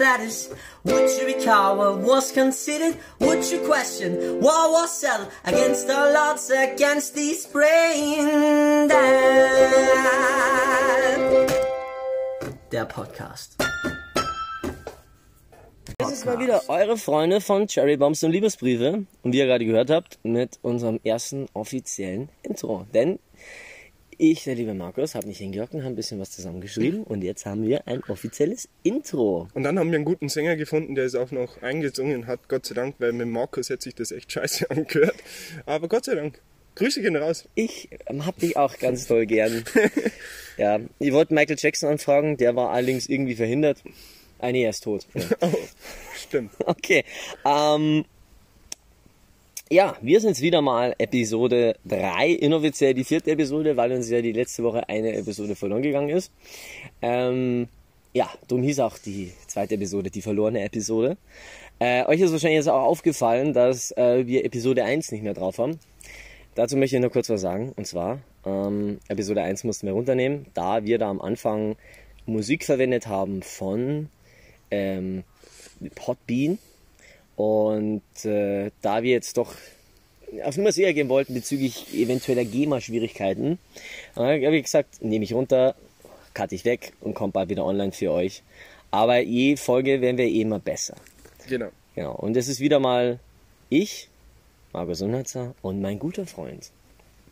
status? Would you recall what was considered? Would you question what was settled against all odds, against these brain dead? Der Podcast. Das ist mal wieder eure Freunde von Cherry Bombs und Liebesbriefe. Und wie ihr gerade gehört habt, mit unserem ersten offiziellen Intro. Denn ich, der liebe Markus, habe mich hingehockt und habe ein bisschen was zusammengeschrieben. Und jetzt haben wir ein offizielles Intro. Und dann haben wir einen guten Sänger gefunden, der es auch noch eingesungen hat, Gott sei Dank, weil mit Markus hätte sich das echt scheiße angehört. Aber Gott sei Dank. Grüße gehen raus. Ich ähm, hab dich auch ganz toll gern. ja, ich wollte Michael Jackson anfragen, der war allerdings irgendwie verhindert. Ah, nee, er ist tot. Ja. Oh, stimmt. Okay. Ähm, ja, wir sind wieder mal Episode 3, inoffiziell die vierte Episode, weil uns ja die letzte Woche eine Episode verloren gegangen ist. Ähm, ja, darum hieß auch die zweite Episode, die verlorene Episode. Äh, euch ist wahrscheinlich jetzt auch aufgefallen, dass äh, wir Episode 1 nicht mehr drauf haben. Dazu möchte ich nur kurz was sagen. Und zwar, ähm, Episode 1 mussten wir runternehmen, da wir da am Anfang Musik verwendet haben von ähm, Podbean. Und äh, da wir jetzt doch auf Nummer sicher gehen wollten bezüglich eventueller GEMA-Schwierigkeiten, äh, habe ich gesagt, nehme ich runter, cut ich weg und kommt bald wieder online für euch. Aber je Folge werden wir eh immer besser. Genau. Genau. Und es ist wieder mal ich, Markus Unhatzer, und mein guter Freund,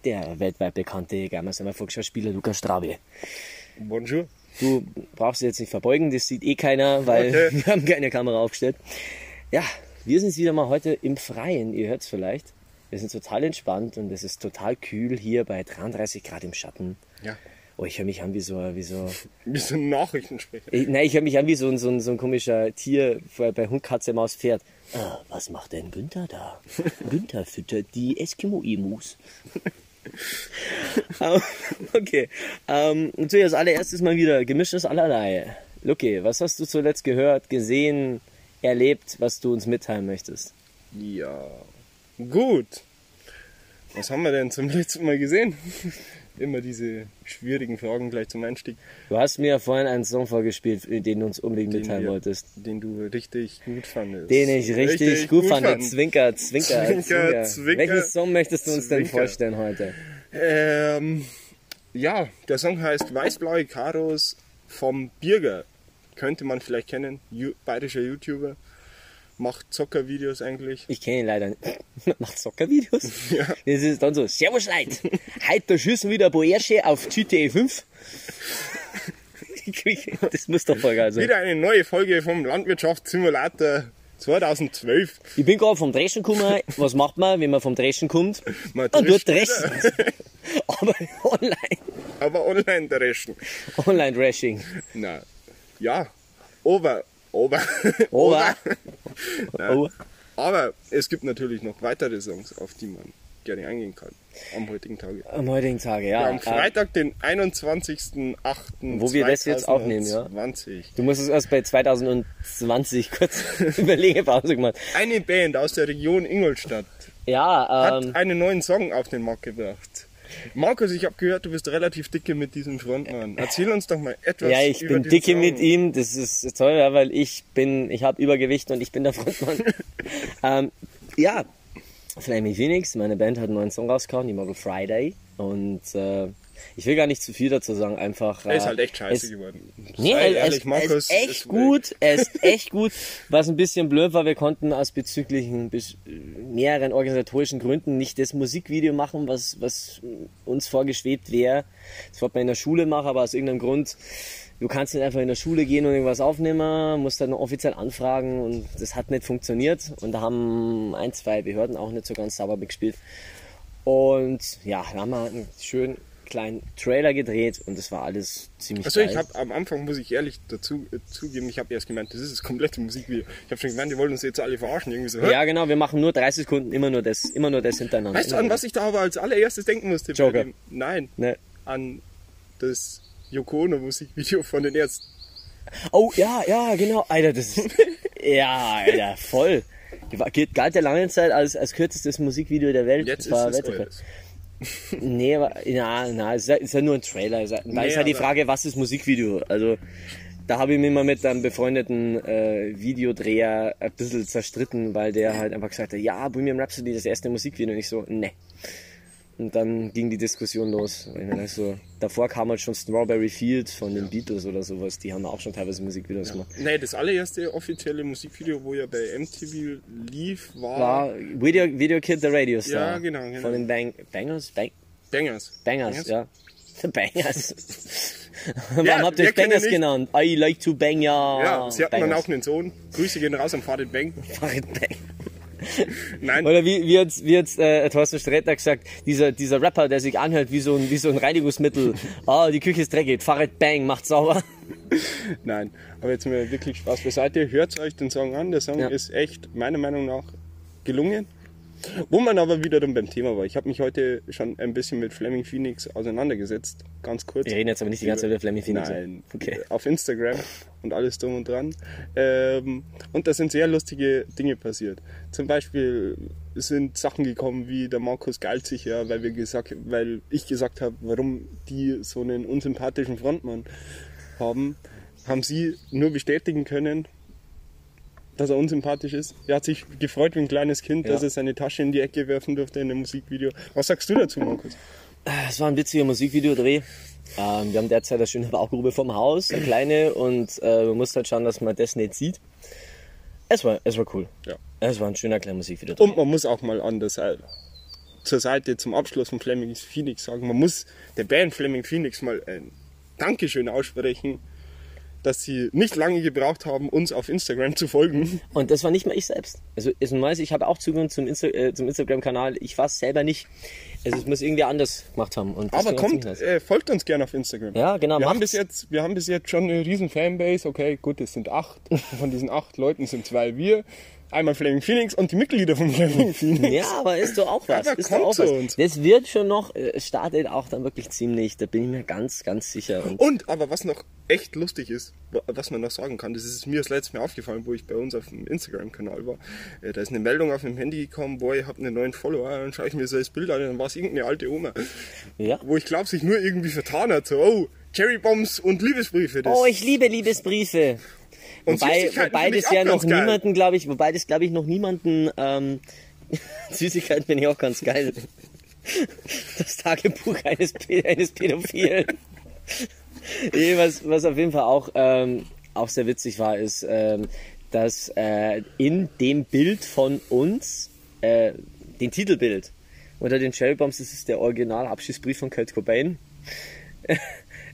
der weltweit bekannte Gamma Volksschauspieler Lukas Strabe. Bonjour. Du brauchst dich jetzt nicht verbeugen, das sieht eh keiner, weil Okay. wir haben keine Kamera aufgestellt. Ja, wir sind wieder mal heute im Freien, ihr hört es vielleicht. Wir sind total entspannt und es ist total kühl hier bei 33 Grad im Schatten. Ja. Oh, ich höre mich an wie so, wie so Wir sind Nachrichtensprecher. ich, nein, ich höre mich an wie so ein, so ein, so ein komischer Tier bei bei Hund, Katze, Maus, Pferd. Ah, was macht denn Günther da? Günther füttert die Eskimo-Emus. Okay, ähm, natürlich als allererstes mal wieder gemischtes Allerlei. Lucky, was hast du zuletzt gehört, gesehen, erlebt, was du uns mitteilen möchtest? Ja. Gut. Was haben wir denn zum letzten Mal gesehen? Immer diese schwierigen Fragen gleich zum Einstieg, Du hast mir vorhin einen Song vorgespielt, den du uns unbedingt mitteilen wir- wolltest. den du richtig gut fandest. Den ich richtig, gut, fand. fand. Zwinker, Zwinker, Zwinker, Zwinker. Zwinker, Welchen Song möchtest du uns denn Zwinker. vorstellen heute? Ähm, ja, der Song heißt Weißblaue Karos vom Birger. Könnte man vielleicht kennen. Ju bayerischer YouTuber. Macht Zockervideos eigentlich. Ich kenne ihn leider nicht. Macht Soccervideos? Ja. Das ist dann so, Servus Leute, heute schießen wieder Boersche auf GTA 5. das muss doch voll geil sein. Wieder eine neue Folge vom Landwirtschaftssimulator 2012. Ich bin gerade vom Dreschen gekommen. Was macht man, wenn man vom Dreschen kommt? Man Man tut drescht dreschen. Aber online. Aber online dreschen. Online-Drashing. Na, ja. Ober. Ober. Ober. Nein. Oh. Aber es gibt natürlich noch weitere Songs, auf die man gerne eingehen kann. Am heutigen Tage. Am heutigen Tage, ja. Ja, am Freitag, den 21.08. Wo wir das jetzt aufnehmen, ja. 2020. Du musst es erst bei 2020 kurz Überlegepause gemacht. Eine Band aus der Region Ingolstadt Ja, hat ähm, einen neuen Song auf den Markt gebracht. Markus, ich habe gehört, du bist relativ dicke mit diesem Frontmann. Erzähl uns doch mal etwas Ja, ich über bin dicke Song. mit ihm. Das ist toll, ja, weil ich bin, ich habe Übergewicht und ich bin der Frontmann. ähm, ja, Flaming Phoenix, meine Band hat einen neuen Song rausgehauen, die Model Friday. Und äh, ich will gar nicht zu viel dazu sagen, einfach. Er ist äh, halt echt scheiße es- geworden. Nee, Sei ehrlich, er ist echt ist gut, er ist echt gut. Was ein bisschen blöd war, wir konnten aus bezüglichen bis- mehreren organisatorischen Gründen nicht das Musikvideo machen, was, was uns vorgeschwebt wäre. Das wollte man in der Schule machen, aber aus irgendeinem Grund, du kannst nicht einfach in der Schule gehen und irgendwas aufnehmen, musst dann offiziell anfragen und das hat nicht funktioniert. Und da haben ein, zwei Behörden auch nicht so ganz sauber mitgespielt. Und ja, dann haben wir einen schönen kleinen Trailer gedreht und das war alles ziemlich Also geil. ich habe am Anfang, muss ich ehrlich dazu äh, zugeben, ich habe erst gemeint, das ist das komplette Musikvideo. Ich habe schon gemeint, die wollen uns jetzt alle verarschen. Irgendwie so. hä? Ja, genau, wir machen nur 30 Sekunden immer nur das, immer nur das hintereinander. Weißt du, an was ich da aber als allererstes denken musste? Joker. Dem, nein, Ne. an das Yoko Ono Musikvideo von den Ärzten. Oh, ja, ja, genau. Alter, das ist. ja, Alter, voll. Galt ja lange Zeit als, als kürzestes Musikvideo der Welt. Jetzt ist es Weltrekord. Nee, aber, na, na, ist ja, ist ja nur ein Trailer. Ist ja, da Nee, ist ja die Frage, was ist Musikvideo? Also, Da habe ich mich mal mit einem befreundeten äh, Videodreher ein bisschen zerstritten, weil der halt einfach gesagt hat, ja, Bohemian Rhapsody, das erste Musikvideo. Und ich so, ne. Und dann ging die Diskussion los. Ich meine, also, davor kam halt schon Strawberry Field von den Beatles oder sowas. Die haben auch schon teilweise Musikvideos gemacht. Nee, das allererste offizielle Musikvideo, wo ja bei MTV lief, war, War Video, Video Kid the Radio Star. Ja, genau, genau. Von den Bang, Bangers? Bang, Bangers. Bangers, ja. The Bangers. Ja, Warum habt ihr euch Bangers genannt? I like to bang, ja. Ja, sie hatten dann Bangers. auch einen Sohn. Grüße gehen raus an Farid Bang. Farid Bang. Nein, Oder wie, wie jetzt, wie jetzt äh, Thorsten Sträter gesagt, dieser, dieser Rapper, der sich anhört wie so ein, wie so ein Reinigungsmittel. Ah, die Küche ist dreckig. Farid Bang macht sauber. nein. Aber jetzt mal wirklich Spaß beiseite. Hört euch den Song an. Der Song Ja. ist echt, meiner Meinung nach, gelungen. Wo man aber wieder dann beim Thema war. Ich habe mich heute schon ein bisschen mit Fleming Phoenix auseinandergesetzt. Ganz kurz. Wir reden jetzt aber nicht die ganze Zeit über Fleming Phoenix. Nein, Okay. auf Instagram und alles drum und dran. Ähm, und da sind sehr lustige Dinge passiert. Zum Beispiel sind Sachen gekommen wie der Markus geilt sich ja, weil wir gesagt, weil ich gesagt habe, warum die so einen unsympathischen Frontmann haben, haben sie nur bestätigen können, dass er unsympathisch ist. Er hat sich gefreut wie ein kleines Kind, Ja. dass er seine Tasche in die Ecke werfen durfte in einem Musikvideo. Was sagst du dazu, Markus? Es war ein witziger Musikvideodreh. Ähm, wir haben derzeit eine schöne Baugrube vom Haus, eine kleine, und äh, man muss halt schauen, dass man das nicht sieht. Es war, es war cool. Ja. Es war ein schöner kleiner Musikvideodreh. Und man muss auch mal an der Seite, zur Seite zum Abschluss von Fleming Phoenix sagen, man muss der Band Fleming Phoenix mal ein Dankeschön aussprechen, dass sie nicht lange gebraucht haben, uns auf Instagram zu folgen. Und das war nicht mal ich selbst. Also, es weiß, ich habe auch Zugang zum, Insta äh, zum Instagram-Kanal. Ich war es selber nicht. Also, es muss irgendwie anders gemacht haben. Aber kommt, äh, folgt uns gerne auf Instagram. Ja, genau, Wir haben, bis jetzt, wir haben bis jetzt schon eine riesen Fanbase. Okay, gut, es sind acht. Von diesen acht Leuten sind zwei wir. Einmal Flaming Phoenix und die Mitglieder von Flaming Phoenix. Ja, aber ist doch auch was. Aber ist doch auch was. uns. Das wird schon noch, äh, es startet auch dann wirklich ziemlich, da bin ich mir ganz, ganz sicher. Und Und aber was noch echt lustig ist, wa- was man noch sagen kann, das ist mir das letzte Mal aufgefallen, wo ich bei uns auf dem Instagram-Kanal war. Äh, Da ist eine Meldung auf dem Handy gekommen, boah, ihr habt einen neuen Follower, dann schaue ich mir so das Bild an, dann war es irgendeine alte Oma, ja. wo ich glaube, sich nur irgendwie vertan hat, so, oh, Cherrybombs und Liebesbriefe. Das Oh, ich liebe Liebesbriefe. Wobei, wobei das ja noch geil. niemanden, glaube ich, wobei das glaube ich noch niemanden, ähm, Süßigkeiten finde ich auch ganz geil. Das Tagebuch eines, eines Pädophilen. Was, was auf jeden Fall auch, ähm, auch sehr witzig war, ist, ähm, dass äh, in dem Bild von uns, äh, den Titelbild unter den Cherry Bombs, das ist der Original-Abschiedsbrief von Kurt Cobain.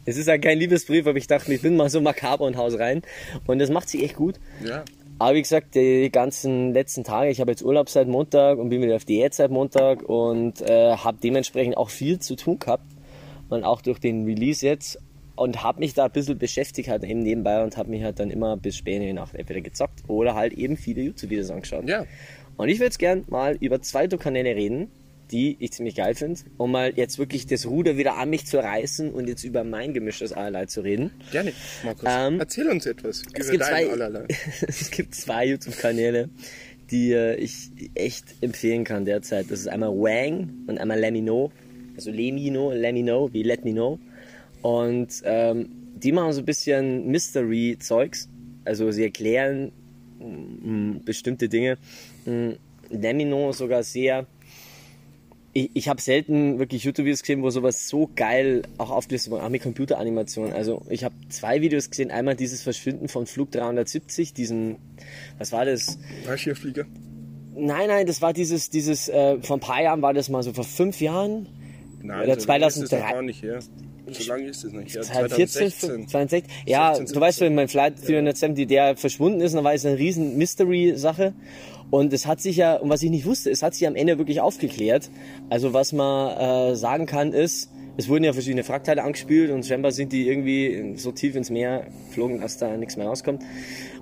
Es ist ja kein Liebesbrief, aber ich dachte, ich bin mal so makaber und haus rein. Und das macht sich echt gut. Ja. Aber wie gesagt, die ganzen letzten Tage, ich habe jetzt Urlaub seit Montag und bin wieder auf Diät seit Montag und äh, habe dementsprechend auch viel zu tun gehabt. Und auch durch den Release jetzt. Und habe mich da ein bisschen beschäftigt halt eben nebenbei und habe mich halt dann immer bis spät in die Nacht entweder gezockt oder halt eben viele YouTube-Videos angeschaut. Ja. Und ich würde jetzt gern mal über zwei YouTube-Kanäle reden, die ich ziemlich geil finde, um mal jetzt wirklich das Ruder wieder an mich zu reißen und jetzt über mein gemischtes Allerlei zu reden. Gerne, Markus. Ähm, Erzähl uns etwas Es über gibt, zwei, Allerlei. es gibt zwei YouTube-Kanäle, die äh, ich echt empfehlen kann derzeit. Das ist einmal Wang und einmal Lemino. Also Lemino, Lemino, wie Let Me Know. Und ähm, die machen so ein bisschen Mystery-Zeugs. Also sie erklären mm, bestimmte Dinge. Mm, Lemino sogar sehr ich, ich habe selten wirklich YouTube-Videos gesehen, wo sowas so geil auch aufgelistet wurde, auch mit Computeranimation. Also ich habe zwei Videos gesehen, einmal dieses Verschwinden von Flug 370, diesen, was war das? Fallschirmflieger. Nein, nein, das war dieses, dieses, äh, vor ein paar Jahren war das mal so, vor fünf Jahren, Nein, Oder so lange ist es 2003. noch gar nicht her. So lange ist es nicht her. 2014, 2016. 2016. Ja, 16, du weißt, 17. wenn mein Flight 470, der verschwunden ist, dann war es eine riesen Mystery-Sache. Und es hat sich ja, und was ich nicht wusste, es hat sich am Ende wirklich aufgeklärt. Also was man äh, sagen kann ist, es wurden ja verschiedene Frackteile angespült und scheinbar sind die irgendwie so tief ins Meer geflogen, dass da nichts mehr rauskommt.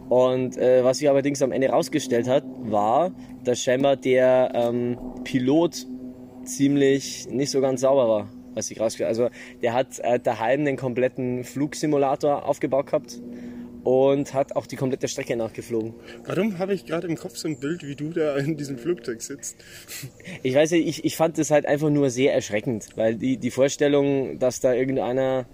Und äh, was sich allerdings am Ende rausgestellt hat, war, dass scheinbar der ähm, Pilot ziemlich nicht so ganz sauber war, was ich Also der hat äh, daheim den kompletten Flugsimulator aufgebaut gehabt und hat auch die komplette Strecke nachgeflogen. Warum habe ich gerade im Kopf so ein Bild, wie du da in diesem Flugzeug sitzt? Ich weiß nicht, ich, ich fand das halt einfach nur sehr erschreckend, weil die, die Vorstellung, dass da irgendeiner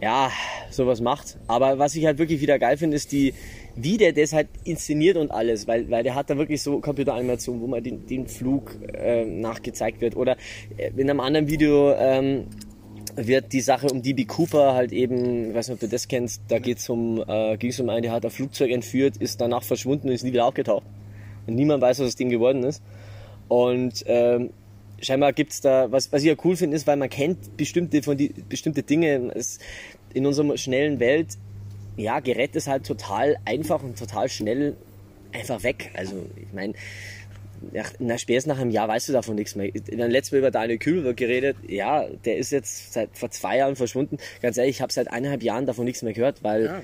ja, sowas macht. Aber was ich halt wirklich wieder geil finde, ist die, wie der das halt inszeniert und alles, weil, weil der hat da wirklich so Computeranimationen, wo man den, den Flug äh, nachgezeigt wird. Oder äh, in einem anderen Video ähm, wird die Sache um DB Cooper halt eben, ich weiß nicht, ob du das kennst, da geht's um, äh, ging es um einen, der hat ein Flugzeug entführt, ist danach verschwunden und ist nie wieder aufgetaucht. Und niemand weiß, was aus dem geworden ist. Und ähm, scheinbar gibt's da, was, was ich ja cool finde, ist, weil man kennt bestimmte von die bestimmte Dinge. Es, in unserer schnellen Welt, ja, gerät es halt total einfach und total schnell einfach weg. Also ich meine, nach, na, spätestens nach einem Jahr weißt du davon nichts mehr. Dann letztes Mal über Daniel Kühlberg geredet. Ja, der ist jetzt seit vor zwei Jahren verschwunden. Ganz ehrlich, ich habe seit eineinhalb Jahren davon nichts mehr gehört, weil Ja.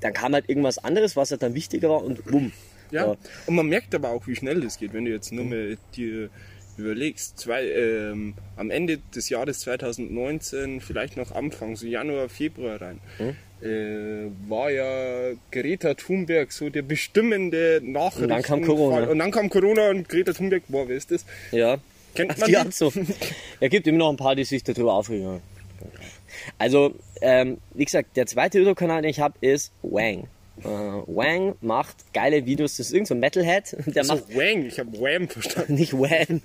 dann kam halt irgendwas anderes, was halt dann wichtiger war und bumm. Ja, So. und man merkt aber auch, wie schnell das geht, wenn du jetzt nur mal dir überlegst, zwei, ähm, am Ende des Jahres 2019, vielleicht noch Anfang, so Januar, Februar rein, Hm? Äh, war ja Greta Thunberg so der bestimmende Nachrichten. Und dann kam Corona. Und dann kam Corona und Greta Thunberg, boah, wer ist das? Ja. Kennt man die die? so. Ja, gibt immer noch ein paar, die sich darüber aufregen. Also, ähm, wie gesagt, der zweite YouTube-Kanal, den ich habe, ist Wang. Äh, Wang macht geile Videos. Das ist irgendein so ein Metalhead. Der So, macht Wang, ich habe Wham verstanden. nicht Wham.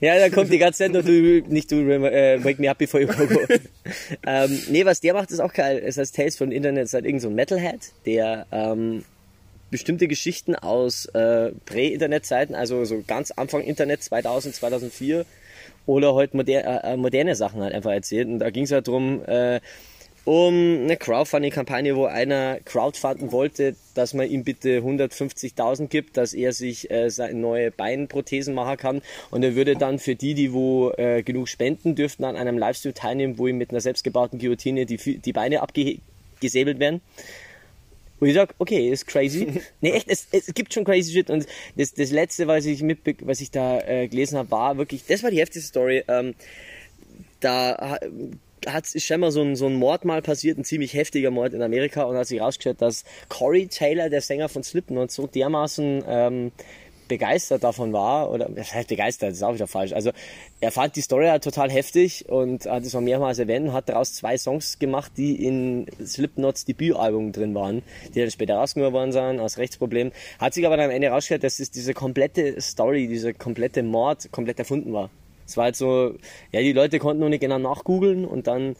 ja, da kommt die ganze Zeit nur du, nicht du, äh, Wake Me Up Before You Go. Go. ähm, nee, was der macht, ist auch geil. Es heißt Tales von Internet, ist halt irgend so ein Metalhead, der ähm, bestimmte Geschichten aus äh, Prä-Internet-Zeiten, also so ganz Anfang Internet 2000, 2004 oder heute moder äh, moderne Sachen halt einfach erzählt. Und da ging es halt drum äh, um eine Crowdfunding-Kampagne, wo einer crowdfunden wollte, dass man ihm bitte 150.000 gibt, dass er sich äh, seine neue Beinprothesen machen kann. Und er würde dann für die, die wo äh, genug spenden, dürften an einem Livestream teilnehmen, wo ihm mit einer selbstgebauten Guillotine die, die Beine abgesäbelt werden. Und ich sag, okay, ist crazy. nee, echt, es, es gibt schon crazy shit. Und das, das letzte, was ich mitbe was ich da äh, gelesen habe, war wirklich, das war die heftigste Story. Ähm, da hat ist scheinbar so ein, so ein Mord mal passiert, ein ziemlich heftiger Mord in Amerika und hat sich rausgestellt, dass Corey Taylor, der Sänger von Slipknot, so dermaßen ähm, begeistert davon war, oder begeistert, ist auch wieder falsch. Also er fand die Story halt total heftig und hat es mal mehrmals erwähnt und hat daraus zwei Songs gemacht, die in Slipknots Debütalbum drin waren, die dann später rausgenommen worden sind, aus Rechtsproblemen. Hat sich aber dann am Ende rausgestellt, dass es diese komplette Story, dieser komplette Mord komplett erfunden war. Es war halt so, ja, die Leute konnten noch nicht genau nachgoogeln und dann,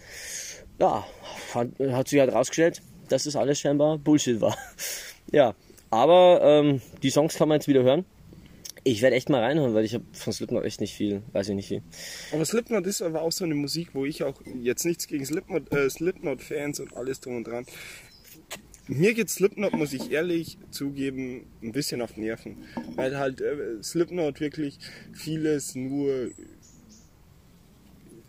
ja, hat, hat sich halt rausgestellt, dass das alles scheinbar Bullshit war. Ja, aber ähm, die Songs kann man jetzt wieder hören. Ich werde echt mal reinhören, weil ich habe von Slipknot echt nicht viel, weiß ich nicht viel. Aber Slipknot ist aber auch so eine Musik, wo ich auch jetzt nichts gegen Slipknot, äh, Slipknot-Fans und alles drum und dran. Mir geht Slipknot, muss ich ehrlich zugeben, ein bisschen auf Nerven. Weil halt äh, Slipknot wirklich vieles nur,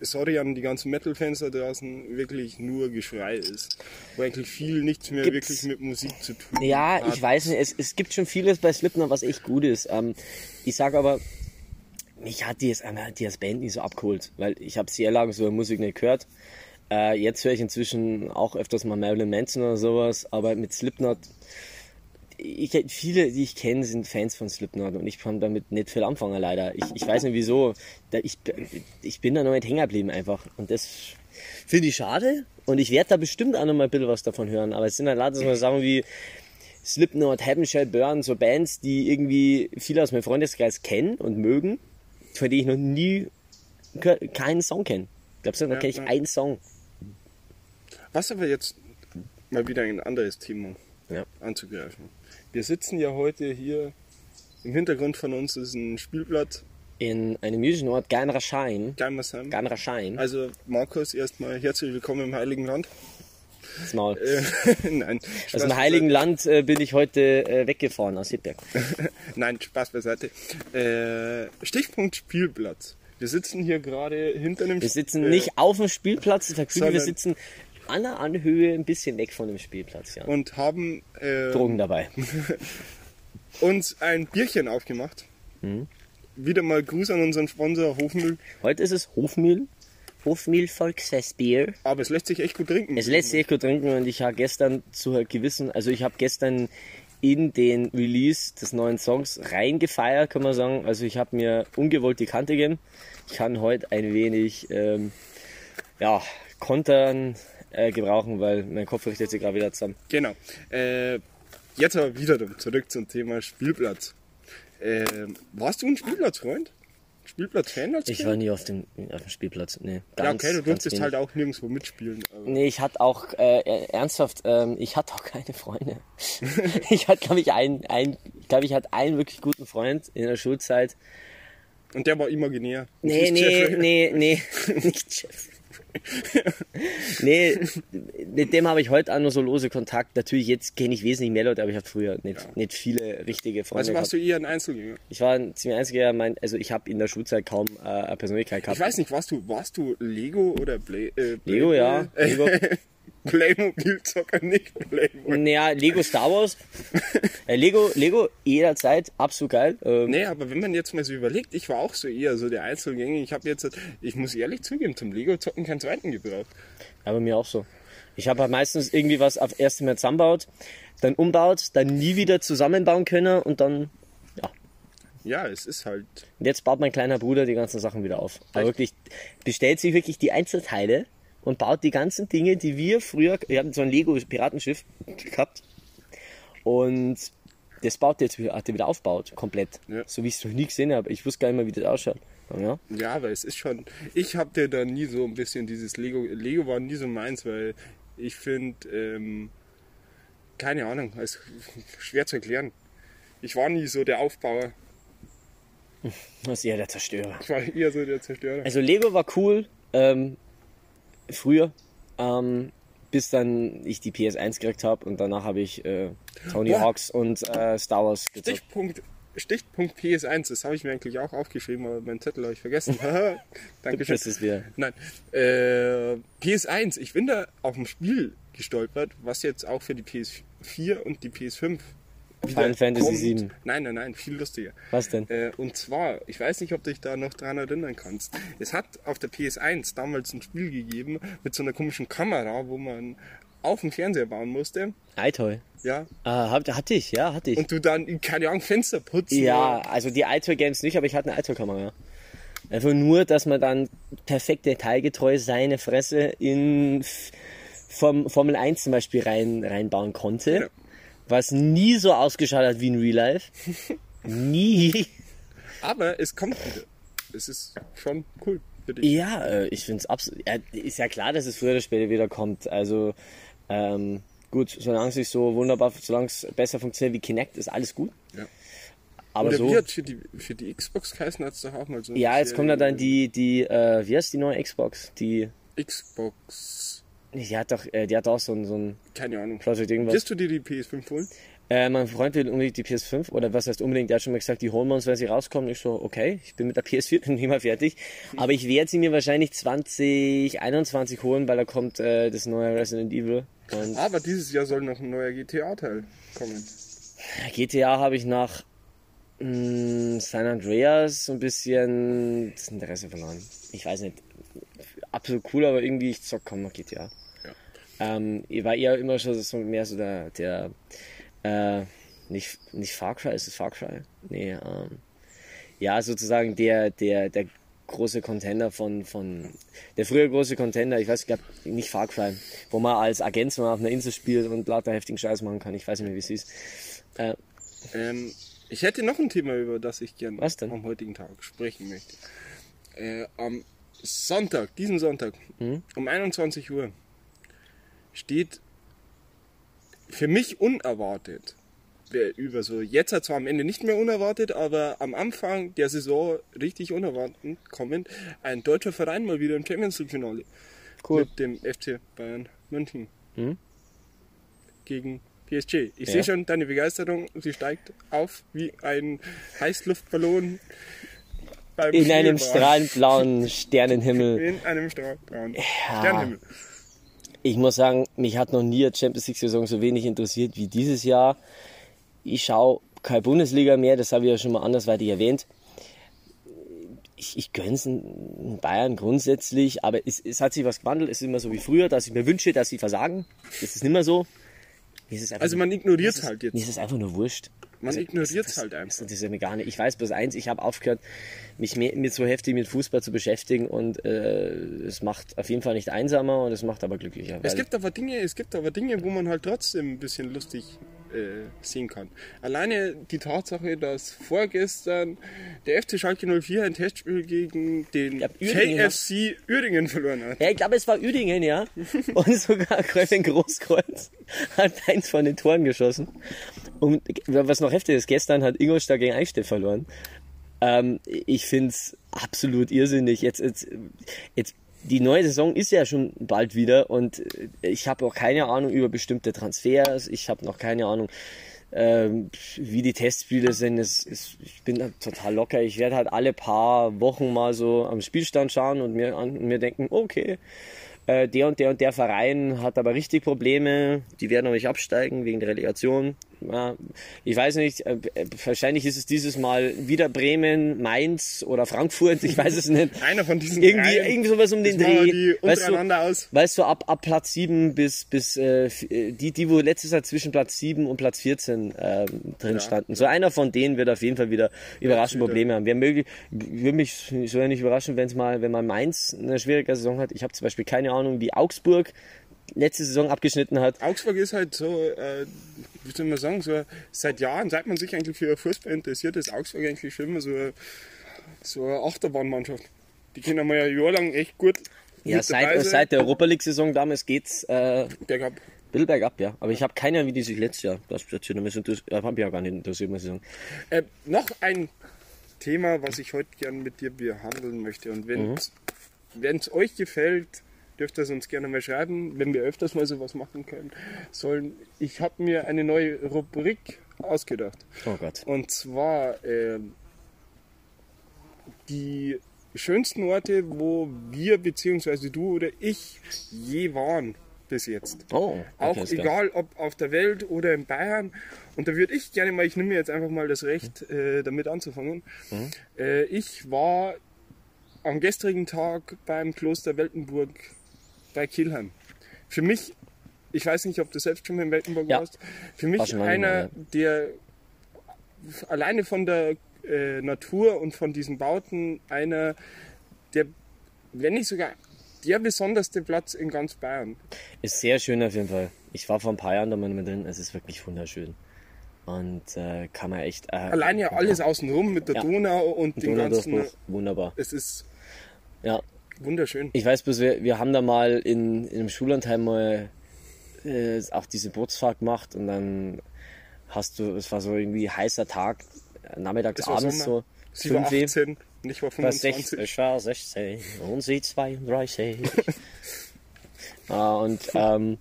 sorry an die ganzen Metal-Fans da draußen, wirklich nur Geschrei ist. Wo eigentlich viel nichts mehr Gibt's- wirklich mit Musik zu tun Ja, hat. ich weiß nicht, es, es gibt schon vieles bei Slipknot, was echt gut ist. Ähm, ich sag aber, mich hat die, jetzt, äh, die als Band nicht so abgeholt, weil ich habe sehr lange so Musik nicht gehört. Äh, jetzt höre ich inzwischen auch öfters mal Marilyn Manson oder sowas, aber mit Slipknot, ich, viele, die ich kenne, sind Fans von Slipknot und ich kann damit nicht viel anfangen, leider. Ich, ich weiß nicht wieso. Ich, ich bin da noch nicht hängen geblieben einfach. Und das finde ich schade. Und ich werde da bestimmt auch noch mal ein bisschen was davon hören. Aber es sind halt lauter so Sachen wie Slipknot, Heaven Shall Burn, so Bands, die irgendwie viele aus meinem Freundeskreis kennen und mögen, von denen ich noch nie keinen Song kenne. Glaubst du, da kenne ich einen Song. Was aber jetzt mal wieder ein anderes Thema Ja. anzugreifen. Wir sitzen ja heute hier, im Hintergrund von uns ist ein Spielplatz, In einem jüdischen Ort. Geimersheim. Ganrasheim. Also Markus, erstmal herzlich willkommen im Heiligen Land. Das Maul. Äh, Nein, Spaß Aus dem Heiligen Land äh, bin ich heute äh, weggefahren aus beiseite. Nein, Spaß beiseite. Äh, Stichpunkt Spielplatz. Wir sitzen hier gerade hinter einem Wir sitzen nicht auf dem Spielplatz, wir sitzen an der Anhöhe ein bisschen weg von dem Spielplatz. Ja. und haben äh, Drogen dabei. uns ein Bierchen aufgemacht. Mhm. Wieder mal Gruß an unseren Sponsor Hofmüll. Heute ist es Hofmühl. Hofmühl Volksfestbier. Aber es lässt sich echt gut trinken. Es lässt sich gut trinken und ich habe gestern zu gewissen, also ich habe gestern in den Release des neuen Songs reingefeiert, kann man sagen. Also ich habe mir ungewollt die Kante gegeben. Ich kann heute ein wenig ähm, ja, kontern. Äh, gebrauchen, weil mein Kopf richtet sich gerade wieder zusammen. Genau. Äh, jetzt aber wieder zurück zum Thema Spielplatz. Äh, warst du ein Spielplatzfreund? Spielplatz-Fan als Ich Kind? war nie auf dem, auf dem Spielplatz. Nee, Ja, ganz, okay, du durftest halt auch nirgendwo mitspielen. Aber Nee, ich hatte auch, äh, ernsthaft, ähm, ich hatte auch keine Freunde. ich hatte, glaube ich, einen, ein, glaube ich, hatte einen wirklich guten Freund in der Schulzeit. Und der war imaginär. Nee, nee, nee, nee, nicht Jeff. Nee, mit dem habe ich heute auch nur so lose Kontakt. Natürlich, jetzt kenne ich wesentlich mehr Leute, aber ich habe früher nicht, nicht viele richtige Freunde Also warst gehabt. du eher ein Einzelgänger? Ich war ein ziemlich einziger, mein, also ich habe in der Schulzeit kaum äh, eine Persönlichkeit gehabt. Ich weiß nicht, warst du, warst du Lego oder Play, äh, Lego, ja. Äh, Lego. Playmobil-Zocker, nicht Playmobil. Naja, Lego Star Wars. äh, Lego, Lego jederzeit, absolut geil. Ähm, Nee, aber wenn man jetzt mal so überlegt, ich war auch so eher so der Einzelgänger. Ich habe jetzt, ich muss ehrlich zugeben, zum Lego-Zocken keinen zweiten gebraucht. Aber mir auch so. Ich habe halt meistens irgendwie was auf erst Mal zusammenbaut, dann umbaut, dann nie wieder zusammenbauen können und dann, ja. Ja, es ist halt. Und jetzt baut mein kleiner Bruder die ganzen Sachen wieder auf. Aber wirklich, bestellt sich wirklich die Einzelteile und baut die ganzen Dinge, die wir früher, wir hatten so ein Lego-Piratenschiff gehabt und das baut jetzt wieder, hat er wieder aufbaut, komplett. Ja. So wie ich es noch nie gesehen habe. Ich wusste gar nicht mehr, wie das ausschaut. Ja. Ja, aber es ist schon. Ich hatte da nie so ein bisschen dieses Lego. Lego war nie so meins, weil ich finde, ähm, keine Ahnung, es ist schwer zu erklären. Ich war nie so der Aufbauer. Das ist eher der Zerstörer. Ich war eher so der Zerstörer. Also Lego war cool, ähm, früher, ähm, bis dann ich die PS1 gekriegt habe und danach habe ich äh, Tony Boah. Hawks und äh, Star Wars gezockt. Stichpunkt, Stichpunkt PS1, das habe ich mir eigentlich auch aufgeschrieben, aber meinen Zettel habe ich vergessen. Dankeschön. Das ist wieder. Nein, äh, PS1, ich bin da auf ein Spiel gestolpert, was jetzt auch für die PS4 und die PS5 wieder Final Fantasy kommt. 7. Nein, nein, nein, viel lustiger. Was denn? Äh, und zwar, ich weiß nicht, ob du dich da noch dran erinnern kannst. Es hat auf der PS1 damals ein Spiel gegeben mit so einer komischen Kamera, wo man auf dem Fernseher bauen musste. iToy. Ja. Ah, hab, hatte ich, ja, hatte ich. Und du dann, keine Ahnung, Fenster putzen. ja, also die iToy Games nicht, aber ich hatte eine iToy-Kamera. Einfach nur, dass man dann perfekt detailgetreu seine Fresse in Form, Formel 1 zum Beispiel rein, reinbauen konnte. Ja. Was nie so ausgeschaut hat wie in Real Life. nie. Aber es kommt wieder. Es ist schon cool für dich. Ja, äh, ich finde es absolut. Ja, ist ja klar, dass es früher oder später wieder kommt. Also, ähm, gut, solange es sich so wunderbar, solange es besser funktioniert wie Kinect, ist alles gut. Ja. Aber Oder so. wie hat für die, für die Xbox geheißen, hat es doch auch mal so. Ja, jetzt kommt ja dann die, die, äh, wie heißt die neue Xbox? Die, Xbox. Die hat doch, äh, die hat auch so ein, so ein Keine Ahnung. Project irgendwas. Wirst du dir die PS5 holen? Äh, mein Freund will unbedingt die PS5 oder was heißt unbedingt, der hat schon mal gesagt, die holen wir uns, wenn sie rauskommen. Ich so, okay, ich bin mit der PS4 nicht mehr fertig. Aber ich werde sie mir wahrscheinlich 2021 holen, weil da kommt äh, das neue Resident Evil. Und Aber dieses Jahr soll noch ein neuer GTA-Teil kommen. GTA habe ich nach mh, San Andreas so ein bisschen das Interesse verloren. Ich weiß nicht, absolut cool, aber irgendwie ich zock kaum noch GTA. Ähm, war eher immer schon so mehr so der, der äh, nicht, nicht Far Cry, ist es Far Cry? Nee, ähm, ja, sozusagen der, der, der große Contender von, von, der früher große Contender, ich weiß, ich glaube, nicht Far Cry, wo man als Agent so auf einer Insel spielt und lauter heftigen Scheiß machen kann. Ich weiß nicht mehr, wie es ist. Äh, Ähm, ich hätte noch ein Thema, über das ich gerne am heutigen Tag sprechen möchte. Äh, am Sonntag, diesen Sonntag, Mhm. um 21 Uhr, steht für mich unerwartet, über so, jetzt hat zwar am Ende nicht mehr unerwartet, aber am Anfang der Saison richtig unerwartet kommend, ein deutscher Verein mal wieder im Champions League Finale. Cool. Mit dem FC Bayern München. Mhm. Gegen PSG. Ich Ja. sehe schon deine Begeisterung, sie steigt auf wie ein Heißluftballon in einem Schneeball. strahlend blauen Sternenhimmel. In einem strahlend Sternhimmel. Ich muss sagen, mich hat noch nie eine Champions League Saison so wenig interessiert wie dieses Jahr. Ich schaue keine Bundesliga mehr, das habe ich ja schon mal andersweitig erwähnt. Ich, ich gönne es in Bayern grundsätzlich, aber es, es hat sich was gewandelt. Es ist immer so wie früher, dass ich mir wünsche, dass sie versagen. Das ist nicht mehr so. Mir ist es einfach Also man ignoriert mir ist es halt Mir jetzt. ist es einfach nur wurscht. Also, Man ignoriert das- es halt Das einfach. interessiert mich gar nicht. Ich weiß bloß eins, ich habe aufgehört, mich mehr, mit so heftig mit Fußball zu beschäftigen und äh, es macht auf jeden Fall nicht einsamer und es macht aber glücklicher. Es gibt aber Dinge, es gibt aber Dinge, wo man halt trotzdem ein bisschen lustig äh, sehen kann. Alleine die Tatsache, dass vorgestern der FC Schalke 04 ein Testspiel gegen den Ja, Uerdingen, ja. KFC Uerdingen verloren hat. Ja, ich glaube, es war Uerdingen, ja. Und sogar Kräufen Großkreuz hat eins von den Toren geschossen. Und was noch heftig ist, gestern hat Ingolstadt gegen Eichstätt verloren. Ähm, ich finde es absolut irrsinnig. Jetzt, jetzt, jetzt, die neue Saison ist ja schon bald wieder und ich habe auch keine Ahnung über bestimmte Transfers. Ich habe noch keine Ahnung, ähm, wie die Testspiele sind. Es, es, ich bin total locker. Ich werde halt alle paar Wochen mal so am Spielstand schauen und mir, an, mir denken, okay, äh, der und der und der Verein hat aber richtig Probleme. Die werden noch nicht absteigen wegen der Relegation. Ja, ich weiß nicht, äh, äh, wahrscheinlich ist es dieses Mal wieder Bremen, Mainz oder Frankfurt, ich weiß es nicht. Einer von diesen Irgendwie, dreien. irgendwie sowas um den Dreh. weißt du, aus. Weißt du, ab, ab Platz 7 bis, bis äh, äh, die, die, wo letztes Jahr zwischen Platz 7 und Platz 14 ähm, drin standen. So einer von denen wird auf jeden Fall wieder überraschend wieder. Probleme haben. Wäre möglich, würde mich so ja nicht überraschen, wenn es mal, wenn man Mainz eine schwierige Saison hat. Ich habe zum Beispiel keine Ahnung, wie Augsburg letzte Saison abgeschnitten hat. Augsburg ist halt so, äh, wie soll man sagen, so seit Jahren, seit man sich eigentlich für Fußball interessiert, ist Augsburg eigentlich schon immer so, so eine Achterbahnmannschaft. Die können mal ja jahrelang echt gut Ja, seit, seit der Europa League Saison damals geht's äh, Bergab. ein bisschen bergab, ja. Aber ich habe keine Ahnung, wie die sich letztes Jahr das platziert haben. Das habe ich ja gar nicht interessiert, muss ich sagen. Äh, noch ein Thema, was ich heute gern mit dir behandeln möchte. Und wenn es euch gefällt, dürft ihr uns gerne mal schreiben, wenn wir öfters mal sowas machen können sollen. Ich habe mir eine neue Rubrik ausgedacht. Oh Gott. Und zwar ähm, die schönsten Orte, wo wir bzw. du oder ich je waren bis jetzt. Oh, okay, Auch egal, ob auf der Welt oder in Bayern. Und da würde ich gerne mal, ich nehme mir jetzt einfach mal das Recht, äh, damit anzufangen. Mhm. Äh, ich war am gestrigen Tag beim Kloster Weltenburg bei Kielheim. Für mich, ich weiß nicht, ob du selbst schon mal in Weltenburg Ja. warst, für mich lange einer, der alleine von der äh, Natur und von diesen Bauten einer der, wenn nicht sogar der besonderste Platz in ganz Bayern. Ist sehr schön auf jeden Fall. Ich war vor ein paar Jahren da mal drin. Es ist wirklich wunderschön. Und äh, kann man echt. Äh, Allein ja alles außenrum mit der Ja. Donau und den ganzen. Wunderbar. Es ist Ja, wunderschön. ich weiß bloß, wir, wir haben da mal in, in einem Schullandheim mal äh, auch diese Bootsfahrt gemacht und dann hast du, es war so irgendwie heißer Tag, nachmittags, abends so. Sie war 5 18 und ich war war 16, 25. ich war 16 und sie 32. Ah, und ähm,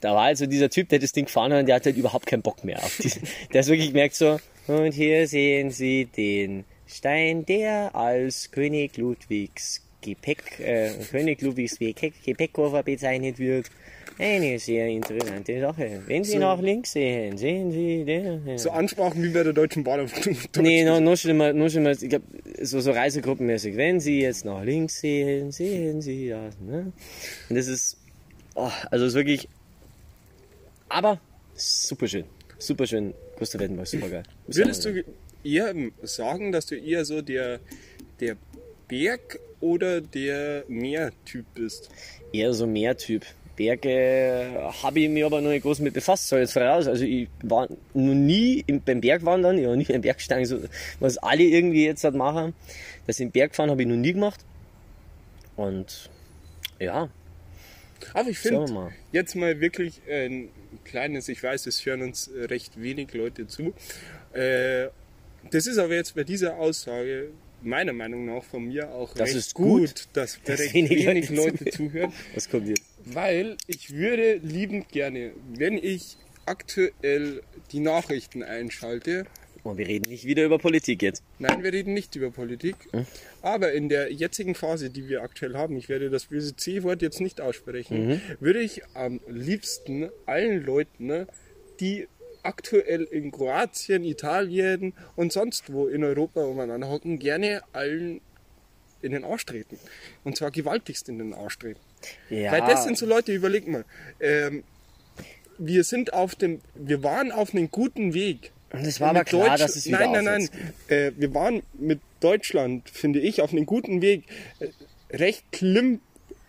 da war also dieser Typ, der das Ding gefahren hat, der hat halt überhaupt keinen Bock mehr auf diesen. Der ist wirklich gemerkt so, und hier sehen Sie den Stein, der als König Ludwigs Gepäck, äh, König Ludwigs Gepäck, Gepäckkoffer bezeichnet wird. Eine sehr interessante Sache. Wenn Sie So- nach links sehen, sehen Sie den. So Ansprachen wie bei der Deutschen Bahn auf. Nee, noch, noch schlimmer, noch schlimmer, ich glaub, so, so Reisegruppenmäßig. Wenn Sie jetzt nach links sehen, sehen Sie das, ne? Und das ist, oh, also ist wirklich, aber super schön. Super schön. Gustav Wettenberg, super geil. Würdest du eher sagen, dass du eher so der, der Berg- oder der Meertyp bist? Eher so Meertyp. Berge habe ich mich aber noch nicht groß mit befasst, soll jetzt voraus. Also ich war noch nie im, beim Bergwandern, ich war nie beim Bergsteigen, so, was alle irgendwie jetzt halt machen. Das im Bergfahren habe ich noch nie gemacht. Und ja, Aber ich finde jetzt mal wirklich ein kleines, ich weiß, es hören uns recht wenig Leute zu. Äh, das ist aber jetzt bei dieser Aussage meiner Meinung nach von mir auch Das recht ist gut, dass dass recht wenig wenig Leute zuhören. was kommt jetzt? Weil ich würde liebend gerne, wenn ich aktuell die Nachrichten einschalte, Und wir reden nicht wieder über Politik jetzt. nein, wir reden nicht über Politik, Hm? aber in der jetzigen Phase, die wir aktuell haben, ich werde das böse C-Wort jetzt nicht aussprechen, Mhm. würde ich am liebsten allen Leuten, die aktuell in Kroatien, Italien und sonst wo in Europa umeinander hocken, gerne allen in den Arsch treten. Und zwar gewaltigst in den Arsch treten. Ja, Weil das sind so Leute, überleg mal. Ähm, wir sind auf dem, wir waren auf einem guten Weg. Und es war aber klar, Deutsch- dass es wieder Nein, nein, nein. Äh, wir waren mit Deutschland, finde ich, auf einem guten Weg. Äh, recht klimm,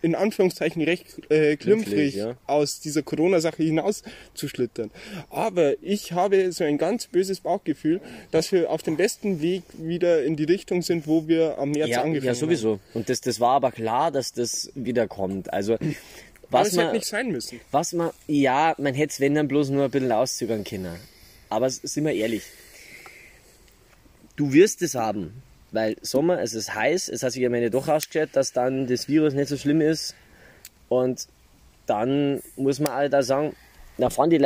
in Anführungszeichen recht äh, Klimpflich, ja. aus dieser Corona-Sache hinaus zu schlittern. Aber ich habe so ein ganz böses Bauchgefühl, dass wir auf dem besten Weg wieder in die Richtung sind, wo wir am März Ja, angefangen ja sowieso. Und das, das war aber klar, dass das wieder kommt. Also, haben. Aber was es hätte man, nicht sein müssen. was man, ja, man hätte es, wenn dann bloß nur ein bisschen auszögern können. Aber sind wir ehrlich. Du wirst es haben. Weil Sommer, es ist heiß, es hat sich am Ende doch rausgestellt, dass dann das Virus nicht so schlimm ist. Und dann muss man halt da sagen, da fahren die,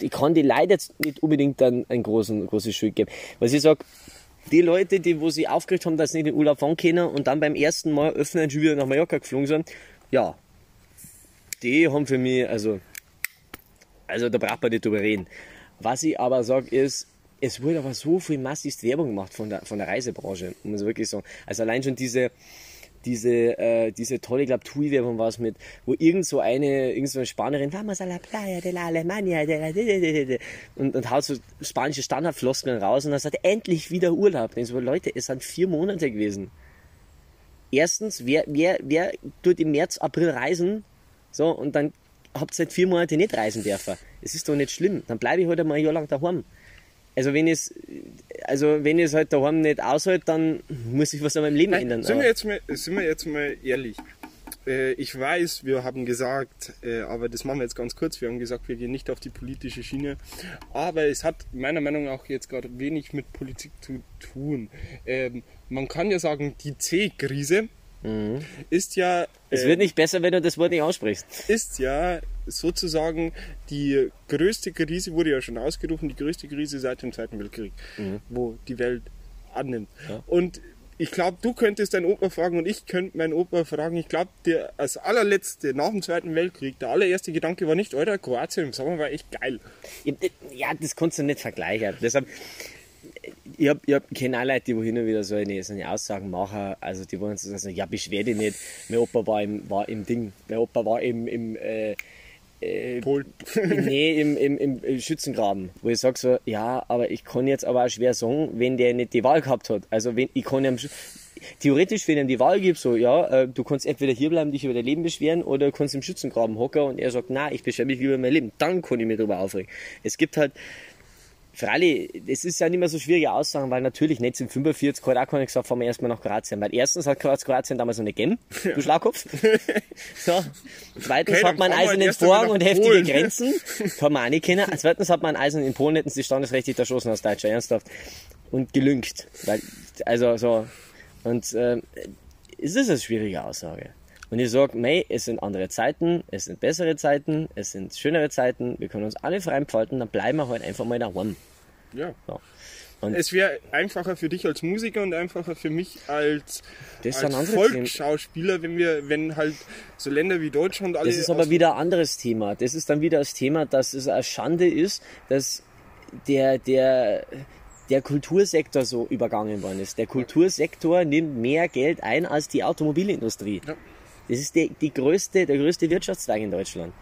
ich kann die Leute jetzt nicht unbedingt dann ein großen, großes Schuld geben. Was ich sag, die Leute, die, wo sie aufgeregt haben, dass sie nicht in den Urlaub fahren können und dann beim ersten Mal öffnen schon wieder nach Mallorca geflogen sind, ja, die haben für mich, also, also da braucht man nicht drüber reden. Was ich aber sage ist, es wurde aber so viel massivst Werbung gemacht von der, von der Reisebranche, muss ich wirklich sagen. Also allein schon diese, diese, äh, diese tolle, ich glaube, TUI-Werbung war es mit, wo irgend so eine, irgend so eine Spanierin, vamos a la playa de la Alemania, de la, de, de, de, und, und haut so spanische Standardfloskeln raus und dann sagt, endlich wieder Urlaub. Und ich so, Leute, es sind vier Monate gewesen. Erstens, wer, wer, wer tut im März, April reisen, so, und dann habt ihr seit vier Monate nicht reisen dürfen. Es ist doch nicht schlimm. Dann bleibe ich halt einmal ein Jahr lang daheim. Also wenn es, also wenn ich es halt daheim nicht aushält, dann muss ich was an meinem Leben ändern. Sind wir, jetzt mal, sind wir jetzt mal ehrlich? Äh, ich weiß, wir haben gesagt, äh, aber das machen wir jetzt ganz kurz, wir haben gesagt, wir gehen nicht auf die politische Schiene. Aber es hat meiner Meinung nach auch jetzt gerade wenig mit Politik zu tun. Ähm, man kann ja sagen, die C-Krise ist ja Mhm. es äh, wird nicht besser, wenn du das Wort nicht aussprichst. ist ja sozusagen die größte Krise, wurde ja schon ausgerufen, die größte Krise seit dem Zweiten Weltkrieg, wo die Welt annimmt. Und ich glaube, du könntest deinen Opa fragen und ich könnte meinen Opa fragen. Ich glaube, der als allerletzte nach dem Zweiten Weltkrieg, der allererste Gedanke war nicht, Alter, Kroatien im Sommer war echt geil. Ja, das kannst du nicht vergleichen. Deshalb, ich hab, ich hab kenne auch Leute, die hin und wieder so eine, so eine Aussagen machen, also die wollen so sagen, ja, beschwer dich nicht, mein Opa war im, war im Ding, mein Opa war im, im äh, äh, Polen. nee, im, im, im, Schützengraben, wo ich sag so, ja, aber ich kann jetzt aber auch schwer sagen, wenn der nicht die Wahl gehabt hat. Also wenn ich kann ihm sch- theoretisch, wenn ihm die Wahl gibt, so, ja, äh, du kannst entweder hier bleiben, dich über dein Leben beschweren, oder du kannst im Schützengraben hocken und er sagt, na, ich beschwere mich über mein Leben. Dann kann ich mich darüber aufregen. Es gibt halt, Freilich, es ist ja nicht mehr so schwierige Aussagen, weil natürlich 1945 hat auch keiner gesagt, fahren wir erstmal nach Kroatien. Weil erstens hat Kroatien damals noch nicht gegeben, du Schlagkopf. so. Zweitens Okay, hat man eisernen Vorhang und heftige Polen. Grenzen. Kann man auch nicht kennen. Zweitens hat man eisernen in Polen, hätten sie standesrechtlich erschossen als Deutscher, ernsthaft. Und gelüngt. Weil, also so. Und äh, es ist eine schwierige Aussage. Und ich sage, mei, es sind andere Zeiten, es sind bessere Zeiten, es sind schönere Zeiten, wir können uns alle frei entfalten, dann bleiben wir halt einfach mal daheim. Ja. So. Und Es wäre einfacher für dich als Musiker und einfacher für mich als, als Volksschauspieler, wenn wir, wenn halt so Länder wie Deutschland alle. Das ist aber wieder ein anderes Thema. Das ist dann wieder das Thema, dass es eine Schande ist, dass der, der, der Kultursektor so übergangen worden ist. Der Kultursektor nimmt mehr Geld ein als die Automobilindustrie. Ja. Das ist die, die größte, der größte Wirtschaftszweig in Deutschland.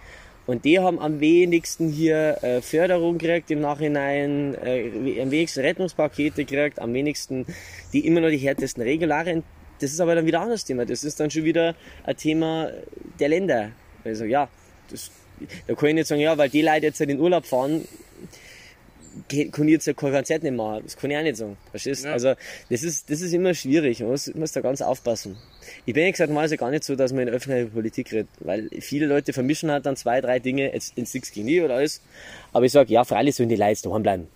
Und die haben am wenigsten hier äh, Förderung gekriegt im Nachhinein, äh, am wenigsten Rettungspakete gekriegt, am wenigsten die immer noch die härtesten Regularien. Das ist aber dann wieder ein anderes Thema. Das ist dann schon wieder ein Thema der Länder. Also ja, das, da kann ich nicht sagen, ja, weil die Leute jetzt in den Urlaub fahren, kann ich jetzt ja kein Konzert nicht machen. Das kann ich auch nicht sagen. Verstehst? Ja. Also, das ist, das ist immer schwierig. Man muss, muss da ganz aufpassen. Ich bin ehrlich gesagt mal gar nicht so, dass man in öffentlicher Politik redet, weil viele Leute vermischen halt dann zwei, drei Dinge, jetzt ins Six gegen die oder alles. Aber ich sag, ja, freilich sollen die Leute daheim bleiben.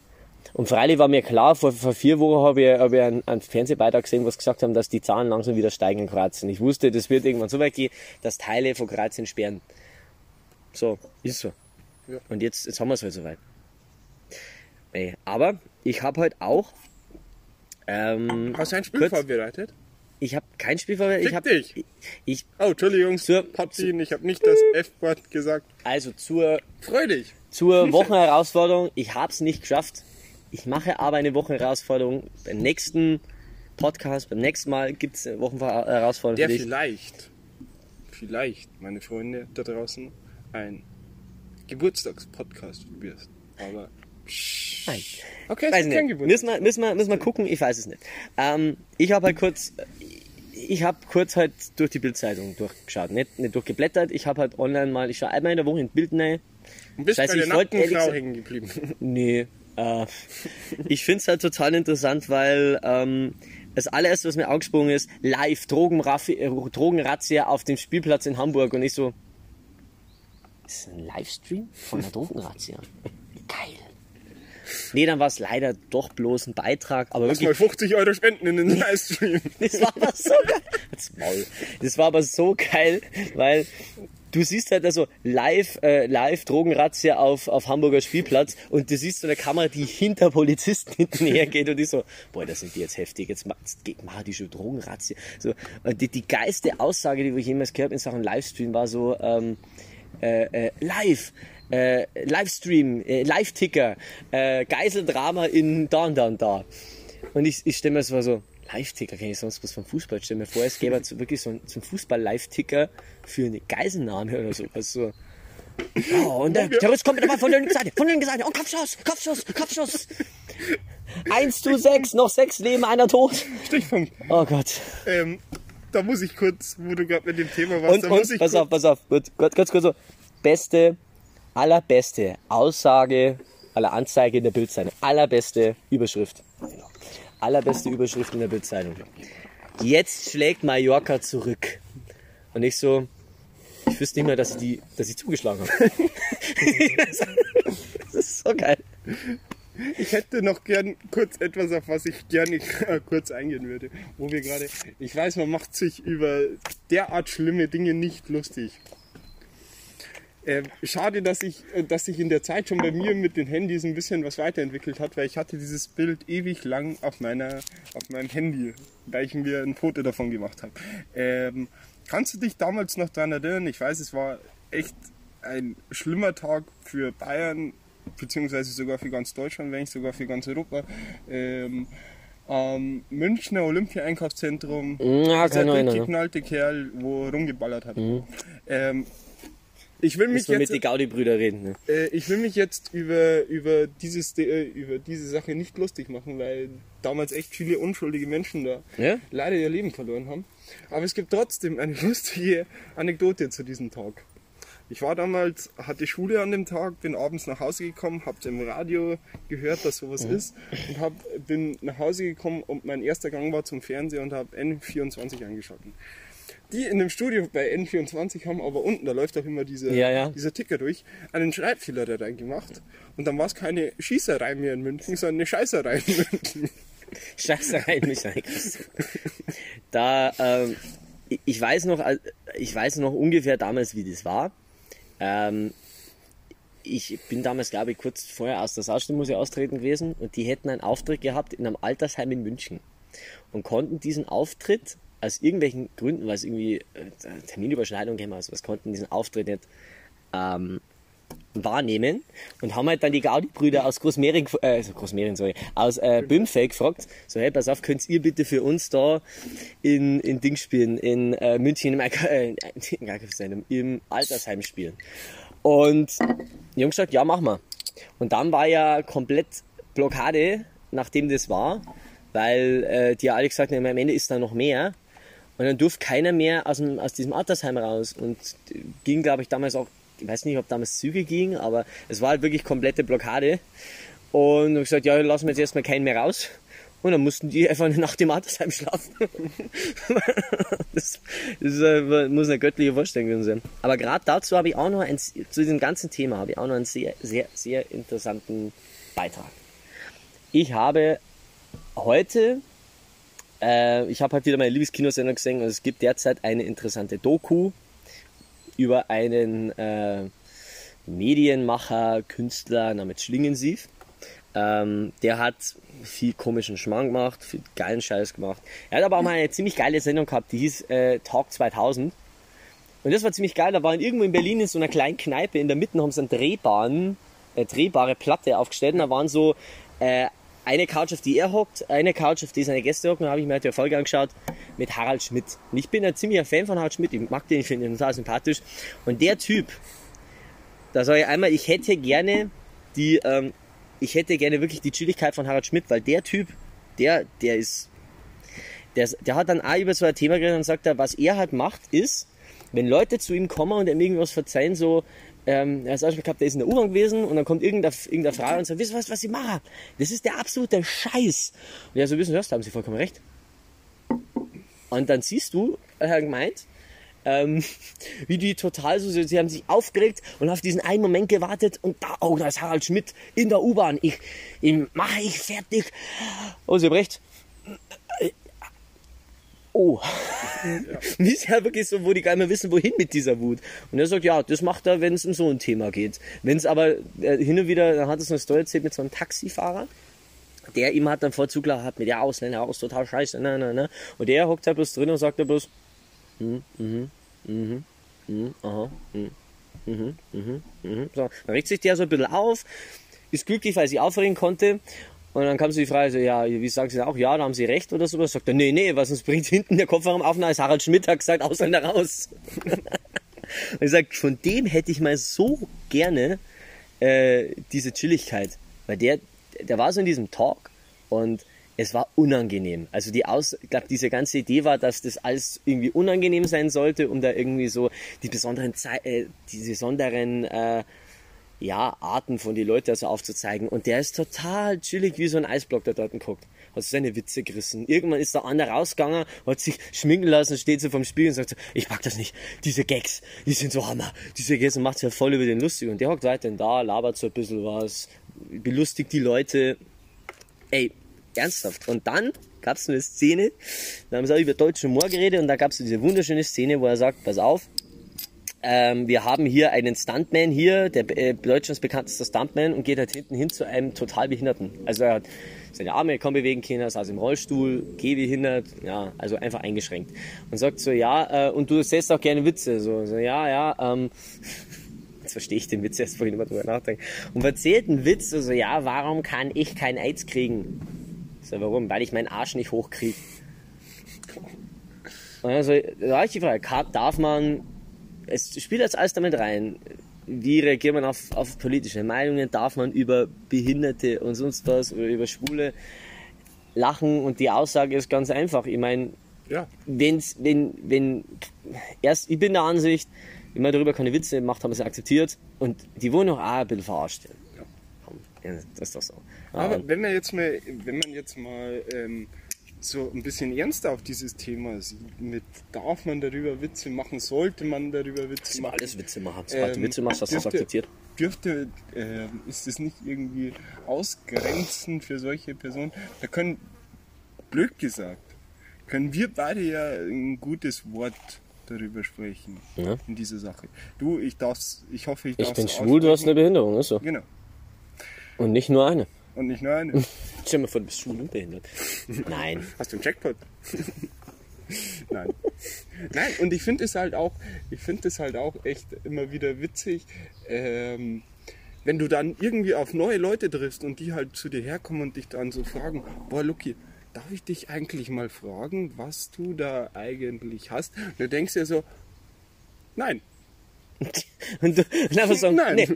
Und freilich war mir klar, vor, vor vier Wochen habe ich, hab ich einen, einen Fernsehbeitrag gesehen, wo sie gesagt haben, dass die Zahlen langsam wieder steigen in Kroatien. Ich wusste, das wird irgendwann so weit gehen, dass Teile von Kroatien sperren. So, ist so. Ja. Und jetzt, jetzt haben wir es halt soweit. Ey, aber ich habe halt auch. Ähm, Hast du ein Spiel kurz- vorbereitet? ich habe kein Spiel vorbereitet. Ich habe ich, ich Oh, Entschuldigung, Zur- Patzin, ich habe nicht das F-Wort gesagt. also zur Freu dich. zur Wochenherausforderung. Ich habe es nicht geschafft. Ich mache aber eine Wochenherausforderung. Beim nächsten Podcast, beim nächsten Mal gibt es eine Wochenherausforderung Der vielleicht, vielleicht, meine Freunde da draußen, ein Geburtstagspodcast wirst. Aber. Nein. Okay, es Weiß ist kein Geburtstag. Müssen wir, müssen, wir, müssen wir gucken, ich weiß es nicht. Ähm, ich habe halt kurz, ich habe kurz halt durch die Bildzeitung durchgeschaut. Nicht, nicht durchgeblättert, ich habe halt online mal, ich schaue einmal in der Woche in Bild rein. Und bist Scheiße, bei der ich wollte nackten Frau hängen geblieben. Nee. Äh, ich finde es halt total interessant, weil ähm, das allererste, was mir angesprungen ist, live Drogenraffi- äh, Drogenrazzia auf dem Spielplatz in Hamburg und ich so, ist das ein Livestream von der Drogenrazzia? Geil. Nee, dann war es leider doch bloß ein Beitrag, aber Lass wirklich mal 50 Euro spenden in den Livestream. das war aber so geil. Das war aber so geil, weil du siehst halt also live, äh, live Drogenrazzia auf, auf Hamburger Spielplatz und du siehst so eine Kamera, die hinter Polizisten hinterher geht und die so, boah, das sind die jetzt heftig, jetzt geht- machen die schon Drogenrazzia. So, und die, die geilste Aussage, die ich jemals gehört habe in Sachen Livestream war so, ähm, äh, äh, live, äh, Livestream, äh, Live-Ticker, äh, Geiseldrama in da und da und da. Und ich, ich stelle mir so, so Live-Ticker, kenne ich sonst was vom Fußball. Ich stelle mir vor, es gäbe so wirklich so einen, so einen Fußball-Live-Ticker für eine Geiselnahme oder so. Also, ja, und der Terrorist kommt aber von der linken Seite, von der linken Seite. Und Kopfschuss, Kopfschuss, Kopfschuss. 1 zu 6, noch 6 Leben, einer tot. Stichpunkt. Oh Gott. Ähm, da muss ich kurz, wo du gerade mit dem Thema warst, Und, da muss und ich pass kurz, auf, pass auf, gut, gut, ganz kurz so. Beste, allerbeste Aussage, aller Anzeige in der Bildzeitung. Allerbeste Überschrift. Allerbeste Überschrift in der Bildzeitung. Jetzt schlägt Mallorca zurück. Und ich so, ich wüsste nicht mehr, dass ich die, dass ich zugeschlagen habe. das ist so geil. Ich hätte noch gern kurz etwas, auf was ich gerne äh, kurz eingehen würde. Wo wir gerade, ich weiß, man macht sich über derart schlimme Dinge nicht lustig. Äh, schade, dass ich, äh, dass sich in der Zeit schon bei mir mit den Handys ein bisschen was weiterentwickelt hat, weil ich hatte dieses Bild ewig lang auf meiner, auf meinem Handy, weil ich mir ein Foto davon gemacht habe. Ähm, kannst du dich damals noch daran erinnern? Ich weiß, es war echt ein schlimmer Tag für Bayern, beziehungsweise sogar für ganz Deutschland, wenn nicht sogar für ganz Europa. Ähm, am Münchner Olympia-Einkaufszentrum, Ja, dieser ich erinnern, ja. durchgeknallte Kerl, wo rumgeballert hat. Ähm, ich will mich jetzt mit die Gaudi-Brüder reden. Ne? äh, ich will mich jetzt über, über, dieses, äh, über diese Sache nicht lustig machen, weil damals echt viele unschuldige Menschen da Ja? leider ihr Leben verloren haben. Aber es gibt trotzdem eine lustige Anekdote zu diesem Tag. Ich war damals, hatte Schule an dem Tag, bin abends nach Hause gekommen, habe im Radio gehört, dass sowas ist und hab, bin nach Hause gekommen und mein erster Gang war zum Fernseher und habe N24 eingeschaltet. Die in dem Studio bei N24 haben aber unten, da läuft auch immer dieser, Ja, ja. dieser Ticker durch, einen Schreibfehler da reingemacht. Und dann war es keine Schießerei mehr in München, sondern eine Scheißerei in München. Scheißerei in reingerissen. Da, ähm, ich- weiß noch, ich weiß noch ungefähr damals, wie das war. Ähm, ich bin damals, glaube ich, kurz vorher aus der Saarstundmusik austreten gewesen und die hätten einen Auftritt gehabt in einem Altersheim in München und konnten diesen Auftritt aus irgendwelchen Gründen, weil es irgendwie äh, Terminüberschneidung gegeben hat, also was konnten diesen Auftritt nicht ähm, wahrnehmen und haben halt dann die Gaudi-Brüder aus Großmering, äh, also Großmering, sorry, aus äh, Bünfeld gefragt, so, hey, pass auf, könnt ihr bitte für uns da in, in Ding spielen, in äh, München im, äh, im Altersheim spielen. Und die Jungs gesagt, ja, mach mal. Und dann war ja komplett Blockade, nachdem das war, weil äh, die alle gesagt haben, am Ende ist da noch mehr. Und dann durfte keiner mehr aus, dem, aus diesem Altersheim raus. Und ging, glaube ich, damals auch, ich weiß nicht, ob damals Züge ging, aber es war halt wirklich komplette Blockade. Und ich gesagt, ja, lassen wir jetzt erstmal keinen mehr raus. Und dann mussten die einfach eine Nacht im Altersheim schlafen. das das ist, muss eine göttliche Vorstellung sein. Aber gerade dazu habe ich auch noch ein, zu diesem ganzen Thema habe ich auch noch einen sehr, sehr, sehr interessanten Beitrag. Ich habe heute, äh, ich habe halt wieder meine Lieblingskinosendung gesehen und es gibt derzeit eine interessante Doku über einen äh, Medienmacher, Künstler namens Schlingensief. Ähm, der hat viel komischen Schmarrn gemacht, viel geilen Scheiß gemacht. Er hat aber auch mal eine ziemlich geile Sendung gehabt, die hieß äh, Talk 2000. Und das war ziemlich geil. Da waren irgendwo in Berlin in so einer kleinen Kneipe, in der Mitte haben sie einen drehbaren, äh, drehbare Platte aufgestellt. Und da waren so äh, eine Couch, auf die er hockt, eine Couch, auf die seine Gäste hocken. Habe ich mir halt die Folge angeschaut mit Harald Schmidt. Und ich bin ein ziemlicher Fan von Harald Schmidt. Ich mag den, ich finde ihn total sympathisch. Und der Typ, Da sage ich einmal, ich hätte gerne die, ähm, ich hätte gerne wirklich die Chilligkeit von Harald Schmidt, weil der Typ, der, der ist, der, der hat dann auch über so ein Thema geredet und sagt, was er halt macht, ist, wenn Leute zu ihm kommen und ihm irgendwas verzeihen, so, ähm, er zum Beispiel gehabt, der ist in der U-Bahn gewesen und dann kommt irgendeine, irgendeine Frau und sagt, wisst ihr was, was ich mache? Das ist der absolute Scheiß. Und er so, wissen da haben Sie vollkommen recht. Und dann siehst du, er hat gemeint, ähm, wie die total so, sie haben sich aufgeregt und auf diesen einen Moment gewartet und da, oh, da ist Harald Schmidt in der U-Bahn, ich, ihn mache ich fertig. Oh, sie haben recht. Oh. Wie ist ja wirklich so, wo die gar nicht mehr wissen, wohin mit dieser Wut. Und er sagt, ja, das macht er, wenn es um so ein Thema geht. Wenn es aber äh, hin und wieder, dann hat so eine Story erzählt mit so einem Taxifahrer, der ihm hat dann Vorzug hat mit der Ausländer aus, total scheiße, ne, ne, ne. Und der hockt halt bloß drin und sagt er bloß, hm, mhm, mhm, mhm, aha, mhm, mhm, mhm, mhm. So, dann regt sich der so ein bisschen auf, ist glücklich, weil sie aufregen konnte. Und dann kam so die Frage, so, ja, wie sagen Sie auch, ja, da haben Sie recht oder sowas? Sagt er, nee, nee, was uns bringt hinten der Kopfhörer auf, als Harald Schmidt hat gesagt, Ausländer raus. und ich sag, von dem hätte ich mal so gerne äh, diese Chilligkeit. Weil der, der war so in diesem Talk und es war unangenehm. Also die Aus, ich glaube, diese ganze Idee war, dass das alles irgendwie unangenehm sein sollte, um da irgendwie so die besonderen, Ze äh, die besonderen äh, ja, Arten von die Leute also aufzuzeigen. Und der ist total chillig wie so ein Eisblock, der dort guckt. Hat seine Witze gerissen. Irgendwann ist der andere rausgegangen, hat sich schminken lassen, steht so vom Spiegel und sagt so, ich pack das nicht. Diese Gags, die sind so Hammer. Diese Gags und macht sich ja voll über den lustig. Und der hockt weiterhin da, labert so ein bisschen was, belustigt die Leute. Ey, ernsthaft. Und dann gab es eine Szene, da haben sie auch über deutschen Humor geredet und da gab es diese wunderschöne Szene, wo er sagt, pass auf, ähm, wir haben hier einen Stuntman hier, der äh, Deutschlands bekannteste Stuntman und geht halt hinten hin zu einem total Behinderten. Also er hat seine Arme kaum bewegen können, saß im Rollstuhl, gehbehindert, ja, also einfach eingeschränkt. Und sagt so, ja, äh, und du erzählst auch gerne Witze. So, so ja, ja, ähm, jetzt verstehe ich den Witz erst vorhin immer drüber nachdenken. Und erzählt einen Witz, so, so, ja, warum kann ich kein AIDS kriegen? So, warum? Weil ich meinen Arsch nicht hochkriege. Also, da habe ich die Frage, darf man es spielt jetzt alles damit rein. Wie reagiert man auf, auf politische Meinungen? Darf man über Behinderte und sonst was oder über Schwule lachen? Und die Aussage ist ganz einfach. Ich meine, ja. wenn's, wenn, wenn, erst, ich bin der Ansicht, wenn man darüber keine Witze macht, haben wir sie akzeptiert. Und die wurden auch ein bisschen verarscht. Ja. das ist doch so. Aber wenn man jetzt mal, wenn man jetzt mal ähm, so ein bisschen ernster auf dieses Thema mit darf man darüber Witze machen, sollte man darüber Witze machen. alles Witze machen. Sobald ähm, du Witze machst, hast du das akzeptiert. Dürfte, äh, ist das nicht irgendwie ausgrenzend für solche Personen? Da können, blöd gesagt, können wir beide ja ein gutes Wort darüber sprechen ja. in dieser Sache. Du, ich darf's, ich hoffe, ich darf Ich bin schwul, du hast eine Behinderung, ist so. Genau. Und nicht nur eine. Und nicht nur eine. Stell mir vor, du bist schwul und behindert. Nein. Hast du einen Jackpot? Nein. Nein, und ich finde es halt auch, ich finde es halt auch echt immer wieder witzig, ähm, wenn du dann irgendwie auf neue Leute triffst und die halt zu dir herkommen und dich dann so fragen, boah Lucky, darf ich dich eigentlich mal fragen, was du da eigentlich hast? Und du denkst dir so, nein. und du und einfach so, nein. Nee.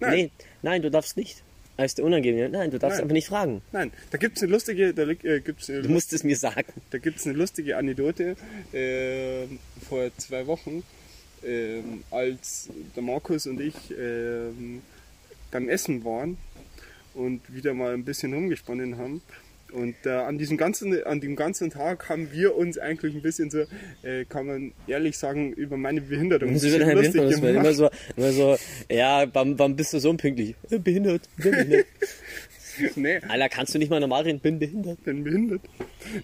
Nein. nee. Nein, du darfst nicht. Als der Unangenehme. Nein, du darfst Nein. einfach nicht fragen. Nein, da gibt es eine lustige, da äh, gibt's Du musst es mir sagen. Da gibt es eine lustige Anekdote äh, vor zwei Wochen, äh, als der Markus und ich äh, beim Essen waren und wieder mal ein bisschen rumgesponnen haben und äh, an, diesem ganzen, an dem ganzen Tag haben wir uns eigentlich ein bisschen so, äh, kann man ehrlich sagen, über meine Behinderung Sie lustig Behinderung, gemacht. Immer so, immer so, ja, wann, wann bist du so unpünktlich? Äh, behindert, bin behindert. nee. Alter, kannst du nicht mal normal reden? Bin behindert. Bin behindert.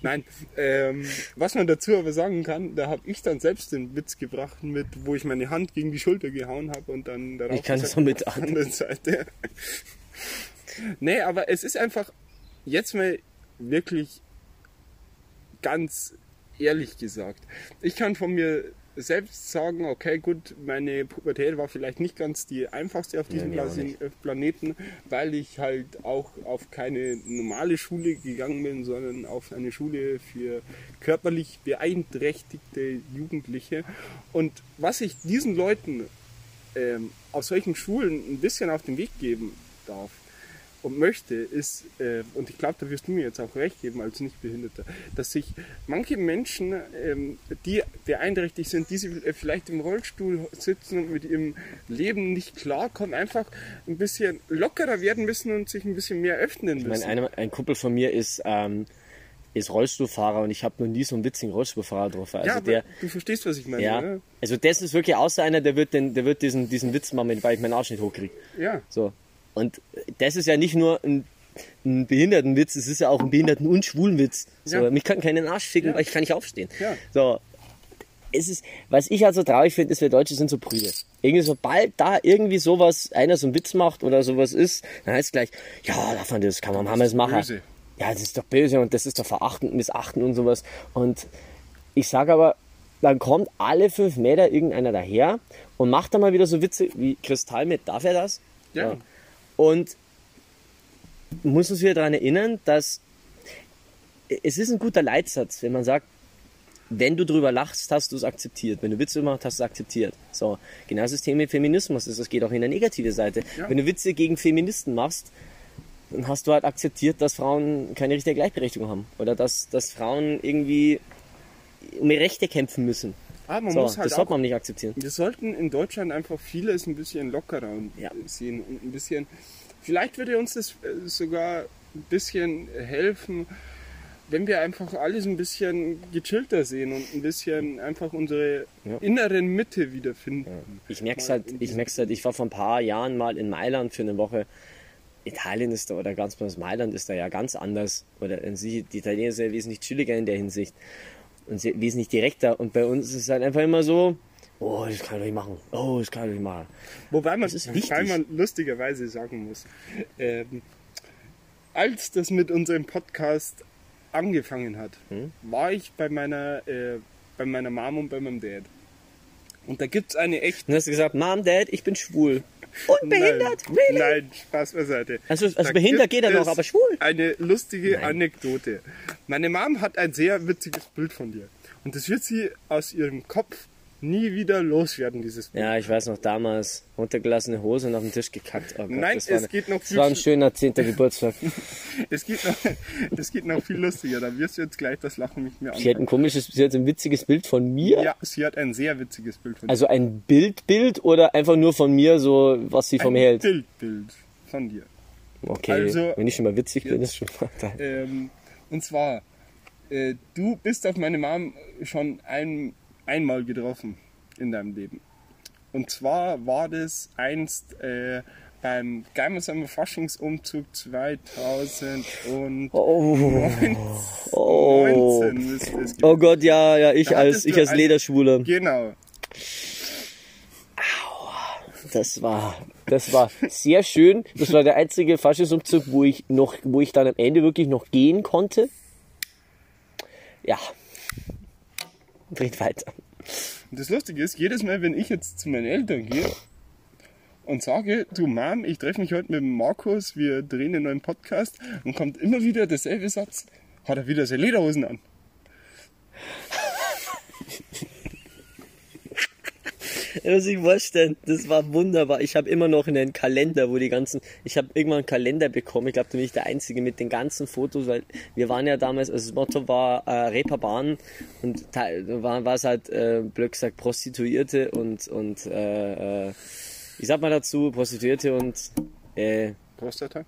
Nein, ähm, was man dazu aber sagen kann, da habe ich dann selbst den Witz gebracht, mit, wo ich meine Hand gegen die Schulter gehauen habe und dann darauf ich kann das so mit der anderen Seite. nee, aber es ist einfach jetzt mal wirklich ganz ehrlich gesagt. Ich kann von mir selbst sagen, okay, gut, meine Pubertät war vielleicht nicht ganz die einfachste auf diesem ja, Planeten, weil ich halt auch auf keine normale Schule gegangen bin, sondern auf eine Schule für körperlich beeinträchtigte Jugendliche. Und was ich diesen Leuten ähm, auf solchen Schulen ein bisschen auf den Weg geben darf und möchte, ist, äh, und ich glaube, da wirst du mir jetzt auch recht geben als Nichtbehinderter, dass sich manche Menschen, ähm, die beeinträchtigt sind, die äh, vielleicht im Rollstuhl sitzen und mit ihrem Leben nicht klarkommen, einfach ein bisschen lockerer werden müssen und sich ein bisschen mehr öffnen Ich müssen. meine, eine, ein Kumpel von mir ist, ähm, ist Rollstuhlfahrer und ich habe noch nie so einen witzigen Rollstuhlfahrer drauf. Also ja, der, du verstehst, was ich meine, ja, oder? also das ist wirklich außer einer, der wird, den, der wird diesen, diesen Witz machen, weil ich meinen Arsch nicht hochkriege. Ja. So. Und das ist ja nicht nur ein, ein Behindertenwitz, es ist ja auch ein Behinderten- und Schwulenwitz. So, Ja. Mich kann keinen Arsch ficken, Ja. weil ich kann nicht aufstehen. Ja. So. Es ist, was ich halt so traurig finde, ist, wir Deutsche sind so prüde. Irgendwie sobald da irgendwie sowas, einer so einen Witz macht oder sowas ist, dann heißt es gleich, ja, darf man das, kann man, haben wir das machen. böse. Ja, das ist doch böse und das ist doch verachten, missachten und sowas. Und ich sage aber, dann kommt alle fünf Meter irgendeiner daher und macht dann mal wieder so Witze wie Kristall mit, darf er das? Ja. Und muss uns wieder daran erinnern, dass es ist ein guter Leitsatz, wenn man sagt, wenn du drüber lachst, hast du es akzeptiert. Wenn du Witze gemacht hast, du es akzeptiert. So, genau das Thema Feminismus ist. Das geht auch in der negative Seite. Ja. Wenn du Witze gegen Feministen machst, dann hast du halt akzeptiert, dass Frauen keine richtige Gleichberechtigung haben. Oder dass, dass Frauen irgendwie um ihre Rechte kämpfen müssen. Aber man so, muss halt das sollte man nicht akzeptieren. Wir sollten in Deutschland einfach vieles ein bisschen lockerer Ja. sehen und ein bisschen. Vielleicht würde uns das äh, sogar ein bisschen helfen, wenn wir einfach alles ein bisschen gechillter sehen und ein bisschen einfach unsere Ja. inneren Mitte wiederfinden. Ich merk's halt, in ich merk's halt, ich war vor ein paar Jahren mal in Mailand für eine Woche. Italien ist da, oder ganz besonders Mailand ist da ja ganz anders. Oder in sich, die Italiener sind ja wesentlich chilliger in der Hinsicht. Und wesentlich direkter. Und bei uns ist es halt einfach immer so, oh, das kann ich nicht machen. Oh, das kann ich nicht machen. Wobei man, Das ist wichtig. wobei man lustigerweise sagen muss, ähm, als das mit unserem Podcast angefangen hat, Hm? war ich bei meiner, äh, bei meiner Mom und bei meinem Dad. Und da gibt's eine echt Und hast du gesagt, Mom, Dad, ich bin schwul. Und behindert? Nein, Really? nein, Spaß beiseite. Also- also Da behindert gibt geht er noch, es aber schwul? Eine lustige Nein. Anekdote. Meine Mom hat ein sehr witziges Bild von dir. Und das wird sie aus ihrem Kopf nie wieder loswerden, dieses Bild. Ja, ich weiß noch damals, runtergelassene Hose und auf den Tisch gekackt. Oh Gott, Nein, das es eine- geht noch Das viel war ein sch- schöner 10. Geburtstag. Es geht noch, es geht noch viel lustiger. Da wirst du jetzt gleich das Lachen nicht mehr Sie hat ein komisches, sie hat ein witziges Bild von mir. Ja, sie hat ein sehr witziges Bild von dir. Also ein Bildbild oder einfach nur von mir, so was sie von mir ein hält? Bildbild von dir. Okay, Also, wenn ich schon mal witzig bin, jetzt- ist schon mal da. Ähm, und zwar, äh, du bist auf meine Mom schon ein, einmal getroffen in deinem Leben. Und zwar war das einst äh, beim Geimersheimer Faschingsumzug 2019. Oh, oh. oh Gott, ja, ja, ich Da als, ich als Lederschwuler. Genau. Das war, das war sehr schön. Das war der einzige Faschisumzug, wo ich noch, wo ich dann am Ende wirklich noch gehen konnte. Ja. Dreht weiter. Und das Lustige ist, jedes Mal, wenn ich jetzt zu meinen Eltern gehe und sage, du Mom, ich treffe mich heute mit Markus, wir drehen einen neuen Podcast, und kommt immer wieder derselbe Satz, hat er wieder seine Lederhosen an. Ja, muss ich vorstellen, das war wunderbar. Ich habe immer noch einen Kalender, wo die ganzen, ich habe irgendwann einen Kalender bekommen. Ich glaube, da bin ich der Einzige mit den ganzen Fotos, weil wir waren ja damals, also das Motto war äh, Reeperbahn und war, war es halt, äh, blöd gesagt, Prostituierte und, und äh, äh, ich sag mal dazu, Prostituierte und äh, Prostata?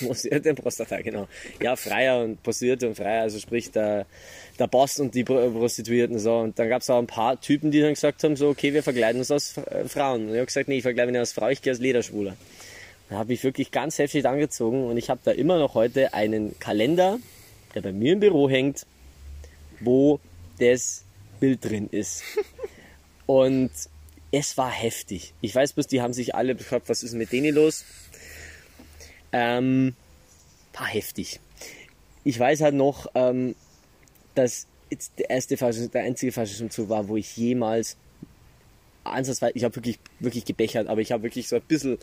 Prostituierte und Prostata, genau. Ja, Freier und Prostituierte und Freier, also sprich der, der Boss und die Pro- Prostituierten so. Und dann gab es auch ein paar Typen, die dann gesagt haben, so, okay, wir verkleiden uns als äh, Frauen. Und ich habe gesagt, nee, ich verkleide mich nicht als Frau, ich gehe als Lederschwuler. Da habe ich wirklich ganz heftig angezogen und ich habe da immer noch heute einen Kalender, der bei mir im Büro hängt, wo das Bild drin ist. Und es war heftig. Ich weiß bloß, die haben sich alle gefragt, was ist mit denen los? Ähm, war heftig. Ich weiß halt noch, ähm, dass jetzt der erste Faschismus, der einzige Faschismusumzug war, wo ich jemals ansatzweise, ich habe wirklich, wirklich gebechert, aber ich habe wirklich so ein bisschen,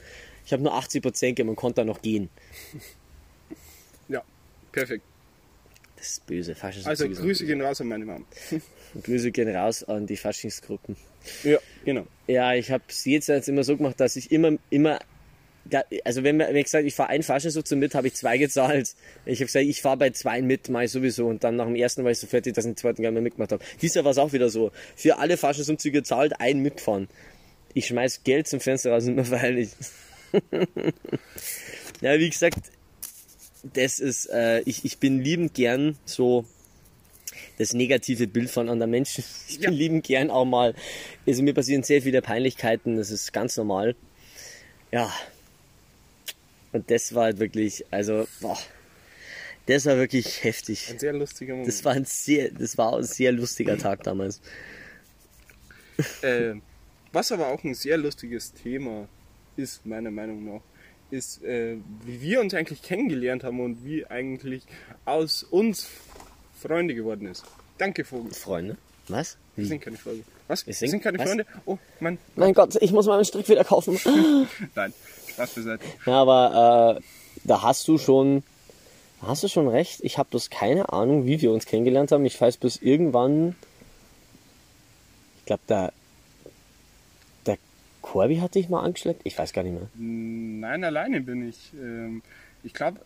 ich habe nur 80 Prozent gegeben und konnte dann noch gehen. Ja, perfekt. das ist böse. Also Grüße gehen raus an meine Mom. Grüße gehen raus an die Faschingsgruppen. Ja, genau. Ja, ich habe es jetzt, immer so gemacht, dass ich immer, immer, da, also wenn, wenn ich gesagt, ich fahre ein Faschingszug mit, habe ich zwei gezahlt. Ich habe gesagt, ich fahre bei zwei mit, ich sowieso. Und dann nach dem ersten war ich so fertig, dass ich den zweiten gar nicht mehr mitgemacht habe. Dieser war es auch wieder so. Für alle Faschingsumzüge zahlt ein mitfahren. Ich schmeiß Geld zum Fenster raus, nicht mehr feierlich. ja, wie gesagt, das ist, äh, ich, ich bin liebend gern so das negative Bild von anderen Menschen. Ich bin Ja. liebend gern auch mal, also mir passieren sehr viele Peinlichkeiten, das ist ganz normal. Ja. Und das war halt wirklich, also, boah, das war wirklich heftig. Ein sehr lustiger Moment. Das war ein sehr, das war ein sehr lustiger Tag damals. Äh, was aber auch ein sehr lustiges Thema ist, meiner Meinung nach, ist, äh, wie wir uns eigentlich kennengelernt haben und wie eigentlich aus uns Freunde geworden ist. Danke, Vogel. Freunde? Was? Wir sind keine Freunde. Was? Wir sind- sind, keine was? Freunde? Oh, Mann. Mein Gott, ich muss meinen Strick wieder kaufen. Nein, Spaß beiseite. Ja, aber äh, da hast du schon, hast du schon recht. Ich habe bloß keine Ahnung, wie wir uns kennengelernt haben. Ich weiß bis irgendwann, ich glaube, der, der Corby hat dich mal angeschleppt. Ich weiß gar nicht mehr. Nein, alleine bin ich. Ähm, ich glaube,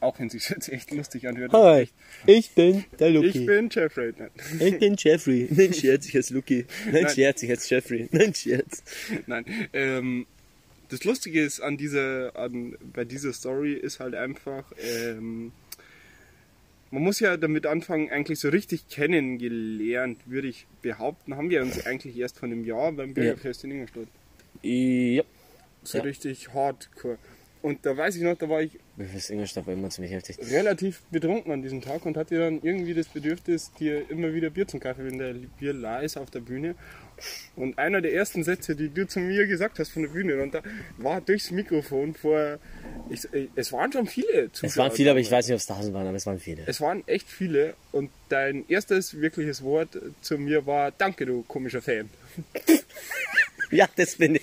auch wenn sich jetzt echt lustig anhört. Hi, ich bin der Ich bin Jeffrey. Ich bin Jeffrey. Nein, Scherz, ich heiße Lucky. Nein, Nein. Scherz, ich heiße Jeffrey. Nein, Scherz. Nein. Ähm, das Lustige ist an dieser, an, bei dieser Story ist halt einfach, ähm, man muss ja damit anfangen, eigentlich so richtig kennengelernt, würde ich behaupten, haben wir uns eigentlich erst von einem Jahr beim Bürgerfest in Ingolstadt. Ja. So Ja. richtig hardcore. Und da weiß ich noch, da war ich viel Ingolstadt war immer ziemlich heftig. relativ betrunken an diesem Tag und hatte dann irgendwie das Bedürfnis, dir immer wieder Bier zum Kaffee, wenn der Bier la ist auf der Bühne. Und einer der ersten Sätze, die du zu mir gesagt hast von der Bühne runter, war durchs Mikrofon vor. Ich, es waren schon viele Zuschauer. Es waren viele, aber ich weiß nicht, ob es tausend waren, aber es waren viele. Es waren echt viele und dein erstes wirkliches Wort zu mir war Danke, du komischer Fan. Ja, das bin ich.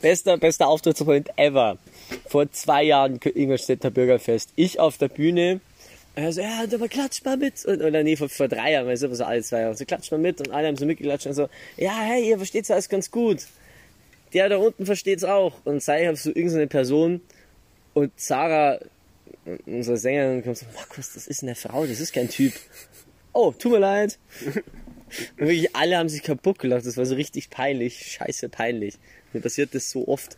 Bester, bester Auftrittspoint ever. Vor zwei Jahren Ingolstädter Bürgerfest. Ich auf der Bühne. Also, ja, aber klatscht mal mit. Und, oder nee, vor, vor drei Jahren, du, so alle zwei Jahre. So, klatscht mal mit. Und alle haben so mitgeklatscht und so, ja, hey, ihr versteht's alles ganz gut. Der da unten versteht's auch. Und sei ich so irgendeine Person. Und Sarah, unsere Sängerin, kommt so, Markus, das ist eine Frau, das ist kein Typ. Oh, tut mir leid. Und wirklich alle haben sich kaputt gelacht. Das war so richtig peinlich. Scheiße peinlich. Mir passiert das so oft.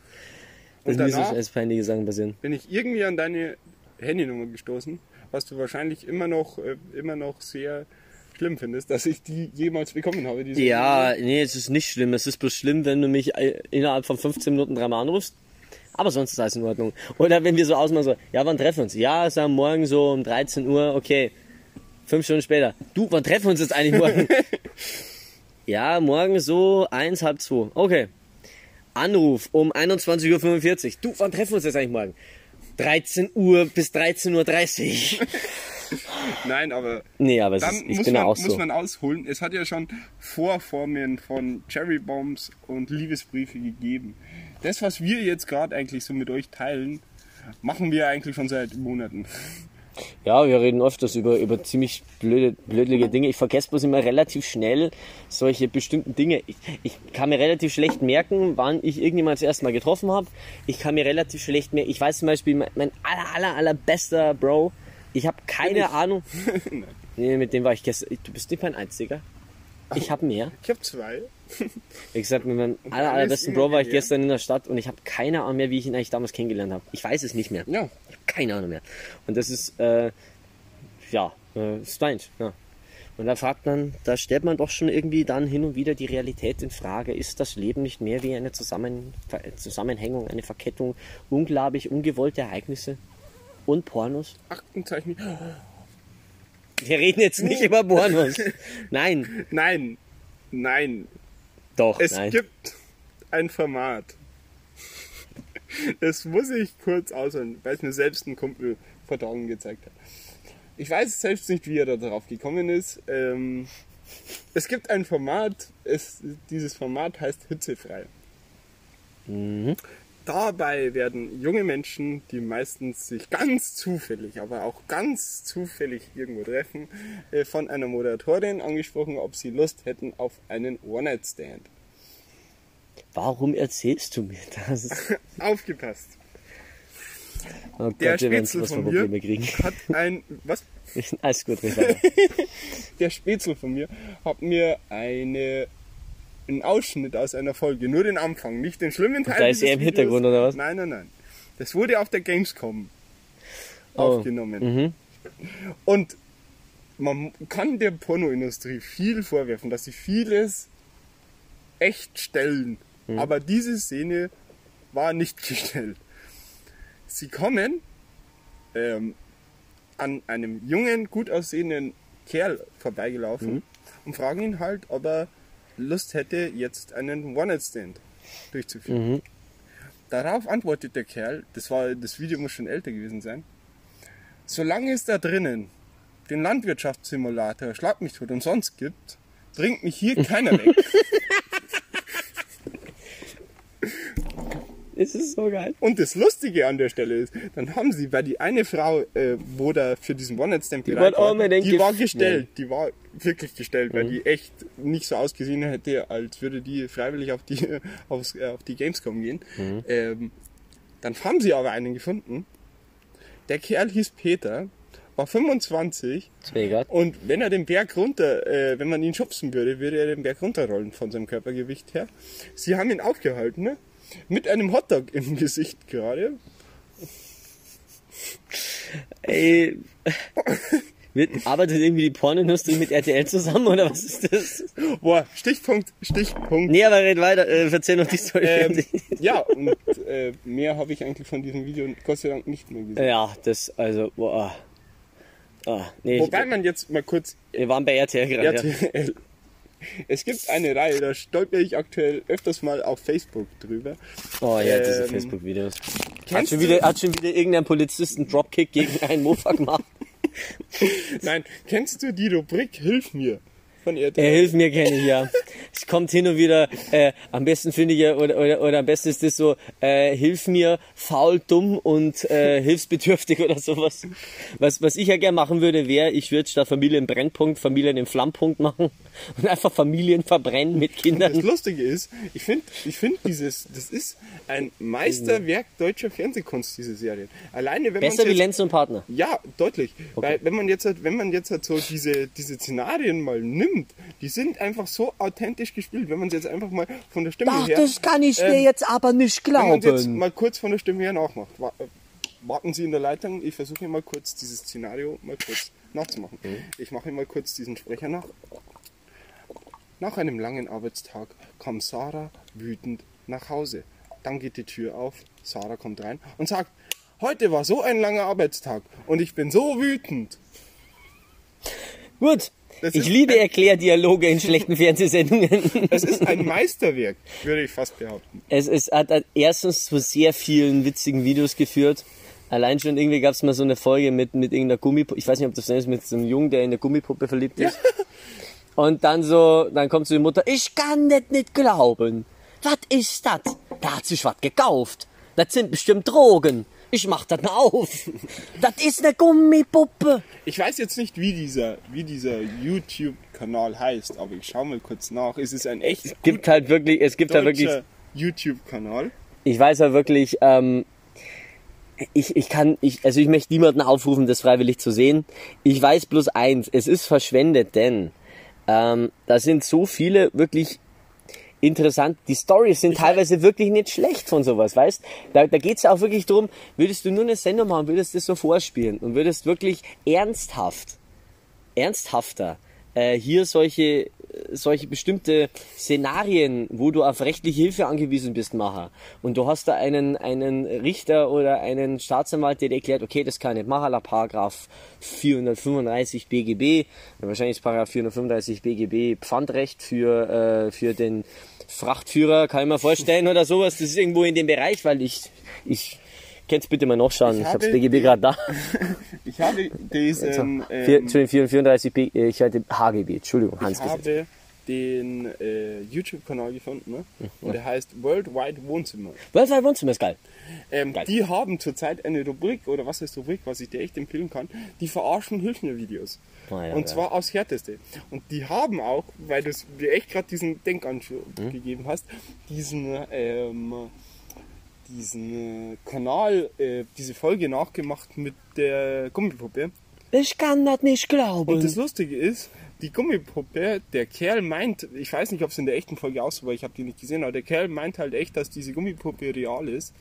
Dass Und mir so danach? peinliche Sachen passieren. Bin ich irgendwie an deine Handynummer gestoßen, was du wahrscheinlich immer noch, äh, immer noch sehr schlimm findest, dass ich die jemals bekommen habe. Diese Ja, nee, es ist nicht schlimm. Es ist bloß schlimm, wenn du mich äh, innerhalb von 15 Minuten dreimal anrufst. Aber sonst ist alles in Ordnung. Oder wenn wir so ausmachen, so, ja, wann treffen wir uns? Ja, sagen morgen so um 13 Uhr, okay. Fünf Stunden später. Du, wann treffen wir uns jetzt eigentlich morgen? ja, morgen so eins, halb zwei. Okay. Anruf um 21.45 Uhr. Du, wann treffen wir uns jetzt eigentlich morgen? 13 Uhr bis 13.30 Uhr. Nein, aber nee, aber es dann ist, ich muss, bin man, auch muss so. man ausholen. Es hat ja schon Vorformen von Cherry Bombs und Liebesbriefe gegeben. Das, was wir jetzt gerade eigentlich so mit euch teilen, machen wir eigentlich schon seit Monaten. Ja, wir reden öfters über, über ziemlich blöde, blödlige Dinge. Ich vergesse bloß immer relativ schnell solche bestimmten Dinge. Ich, ich kann mir relativ schlecht merken, wann ich irgendjemand das erste Mal getroffen habe. Ich kann mir relativ schlecht merken, ich weiß zum Beispiel, mein, mein aller, aller, aller bester Bro, ich habe keine ich? Ahnung. nee, mit dem war ich gestern. Du bist nicht mein Einziger. Ich habe mehr. Ich habe zwei. Wie gesagt, mit meinem aller, allerbesten Bro war ich gestern in der Stadt und ich habe keine Ahnung mehr, wie ich ihn eigentlich damals kennengelernt habe. Ich weiß es nicht mehr. Ja. Ich habe keine Ahnung mehr. Und das ist, äh, ja, äh, strange. Ja. Und da fragt man, da stellt man doch schon irgendwie dann hin und wieder die Realität in Frage. Ist das Leben nicht mehr wie eine Zusammen Zusammenhängung, eine Verkettung unglaublich ungewollte Ereignisse und Pornos? Aktenzeichen. Wir reden jetzt nicht über Pornos. Nein, Nein, nein. Doch, Es nein. gibt ein Format. Das muss ich kurz ausholen, weil es mir selbst ein Kumpel vor Tagen gezeigt hat. Ich weiß selbst nicht, wie er da drauf gekommen ist. Ähm, es gibt ein Format, es, dieses Format heißt Hitzefrei. Mhm. Dabei werden junge Menschen, die meistens sich ganz zufällig, aber auch ganz zufällig irgendwo treffen, äh, von einer Moderatorin angesprochen, ob sie Lust hätten auf einen One-Night-Stand. Warum erzählst du mir das? Aufgepasst. Oh Der Gott, werden Spätzle von mir hat ein, was? Alles gut. Der Spätzle von mir hat mir eine, einen Ausschnitt aus einer Folge, nur den Anfang, nicht den schlimmen Teil. da ist er im Videos. Hintergrund, oder was? Nein, nein, nein. Das wurde auf der Gamescom Oh. aufgenommen. Mhm. Und man kann der Pornoindustrie viel vorwerfen, dass sie vieles echt stellen. Mhm. Aber diese Szene war nicht gestellt. Sie kommen ähm, an einem jungen, gut aussehenden Kerl vorbeigelaufen Mhm. und fragen ihn halt, ob er Lust hätte, jetzt einen One-Night-Stand durchzuführen. Mhm. Darauf antwortet der Kerl, das war das Video muss schon älter gewesen sein, solange es da drinnen den Landwirtschaftssimulator Schlag mich tot umsonst gibt, bringt mich hier keiner weg. Es ist so geil. Und das Lustige an der Stelle ist, dann haben sie, weil die eine Frau, äh, wo da für diesen One-Night-Stand bereit war die war gestellt, die war wirklich gestellt, Mhm. weil die echt nicht so ausgesehen hätte, als würde die freiwillig auf die, aufs, äh, auf die Gamescom gehen. Mhm. Ähm, dann haben sie aber einen gefunden. Der Kerl hieß Peter, war 25 Zwegert. und wenn er den Berg runter, äh, wenn man ihn schubsen würde, würde er den Berg runterrollen von seinem Körpergewicht her. Sie haben ihn aufgehalten, ne? Mit einem Hotdog im Gesicht gerade. Ey. Wird, arbeitet irgendwie die Pornindustrie mit RTL zusammen oder was ist das? Boah, Stichpunkt, Stichpunkt. Nee, aber red weiter, äh, erzähl noch die Story. Ähm, ja, und äh, mehr habe ich eigentlich von diesem Video Gott sei Dank nicht mehr gesehen. ja, das, also, boah. Ah, nee, Wobei ich, man jetzt mal kurz wir waren bei RTL gerade. Ja. Es gibt eine Reihe, da stolper ich aktuell öfters mal auf Facebook drüber. Oh ja, diese Ähm, Facebook-Videos. Hat schon, wieder, hat schon wieder irgendein Polizist einen Dropkick gegen einen Mofa gemacht. Nein, kennst du die Rubrik Hilf mir von Er RTL? hilft mir ich ja. Es kommt hin und wieder, äh, am besten finde ich ja, oder, oder, oder am besten ist das so, äh, hilf mir, faul, dumm und äh, hilfsbedürftig oder sowas. Was, was ich ja gern machen würde, wäre, ich würde statt Familie im Brennpunkt, Familien im Flammpunkt machen und einfach Familien verbrennen mit Das Kindern. Lustige ist, ich finde, ich finde dieses, das ist ein Meisterwerk deutscher Fernsehkunst, diese Serie. Alleine wenn Besser wie jetzt, Lenz und Partner. Ja, deutlich. Weil wenn man jetzt, halt- wenn man jetzt halt so diese, diese Szenarien mal nimmt, die sind einfach so authentisch gespielt, wenn man es jetzt einfach mal von der Stimme her. kann ich dir jetzt aber nicht wenn man jetzt mal kurz von der Stimme her nachmacht. Äh, Warten Sie in der Leitung, ich versuche mal kurz dieses Szenario mal kurz nachzumachen. Ich mache mal kurz diesen Sprecher nach. Nach einem langen Arbeitstag kam Sarah wütend nach Hause. Dann geht die Tür auf, Sarah kommt rein und sagt, heute war so ein langer Arbeitstag und ich bin so wütend. Gut. Ich liebe Erklärdialoge in schlechten Fernsehsendungen. Es ist ein Meisterwerk, würde ich fast behaupten. Es, es hat erstens zu sehr vielen witzigen Videos geführt. Allein schon irgendwie gab es mal so eine Folge mit, mit irgendeiner Gummipuppe. Ich weiß nicht, ob das ist, mit so einem Jungen, der in eine Gummipuppe verliebt ist. Und dann so, dann kommt so die Mutter, ich kann das nicht glauben. Was ist das? Da hat sich was gekauft. Das sind bestimmt Drogen. Ich mach das mal auf. Das ist eine Gummipuppe. Ich weiß jetzt nicht, wie dieser, wie dieser YouTube-Kanal heißt, aber ich schaue mal kurz nach. Es ist ein echt Gibt halt wirklich, es gibt da wirklich YouTube-Kanal. ich weiß ja wirklich, ähm, ich, ich kann, ich, also ich möchte niemanden aufrufen, das freiwillig zu sehen. Ich weiß bloß eins, es ist verschwendet, denn ähm, da sind so viele wirklich interessant. Die Stories sind teilweise wirklich nicht schlecht von sowas, weißt? Da, da geht's auch wirklich drum, würdest du nur eine Sendung machen, würdest das so vorspielen und würdest wirklich ernsthaft, ernsthafter äh, hier solche solche bestimmte Szenarien, wo du auf rechtliche Hilfe angewiesen bist, machen. Und du hast da einen, einen Richter oder einen Staatsanwalt, der dir erklärt, okay, das kann ich nicht machen, nach Paragraph 435 BGB, wahrscheinlich ist Paragraph 435 BGB Pfandrecht für, äh, für den Frachtführer, kann ich mir vorstellen, oder sowas. Das ist irgendwo in dem Bereich, weil ich, ich, Kannst bitte mal nachschauen, ich, Ich habe das BGB gerade da. Ich habe diesen, Vier- ähm, Entschuldigung, 34, B- äh, ich hatte HGB, Entschuldigung, ich Hansgesetz. habe den äh, YouTube-Kanal gefunden, ne? Und der heißt Worldwide Wohnzimmer. Worldwide Wohnzimmer ist geil. Ähm, Geil. die haben zurzeit eine Rubrik, oder was heißt Rubrik, was ich dir echt empfehlen kann, die verarschen Hilf mir Videos. Ah, ja, und ja. zwar aufs Härteste. Und die haben auch, weil du mir echt gerade diesen Denkanschub Hm? gegeben hast, diesen, ähm, diesen äh, Kanal, äh, diese Folge nachgemacht mit der Gummipuppe. Ich kann das nicht glauben. Und das Lustige ist, die Gummipuppe, der Kerl meint, ich weiß nicht, ob es in der echten Folge auch so war, ich habe die nicht gesehen, aber der Kerl meint halt echt, dass diese Gummipuppe real ist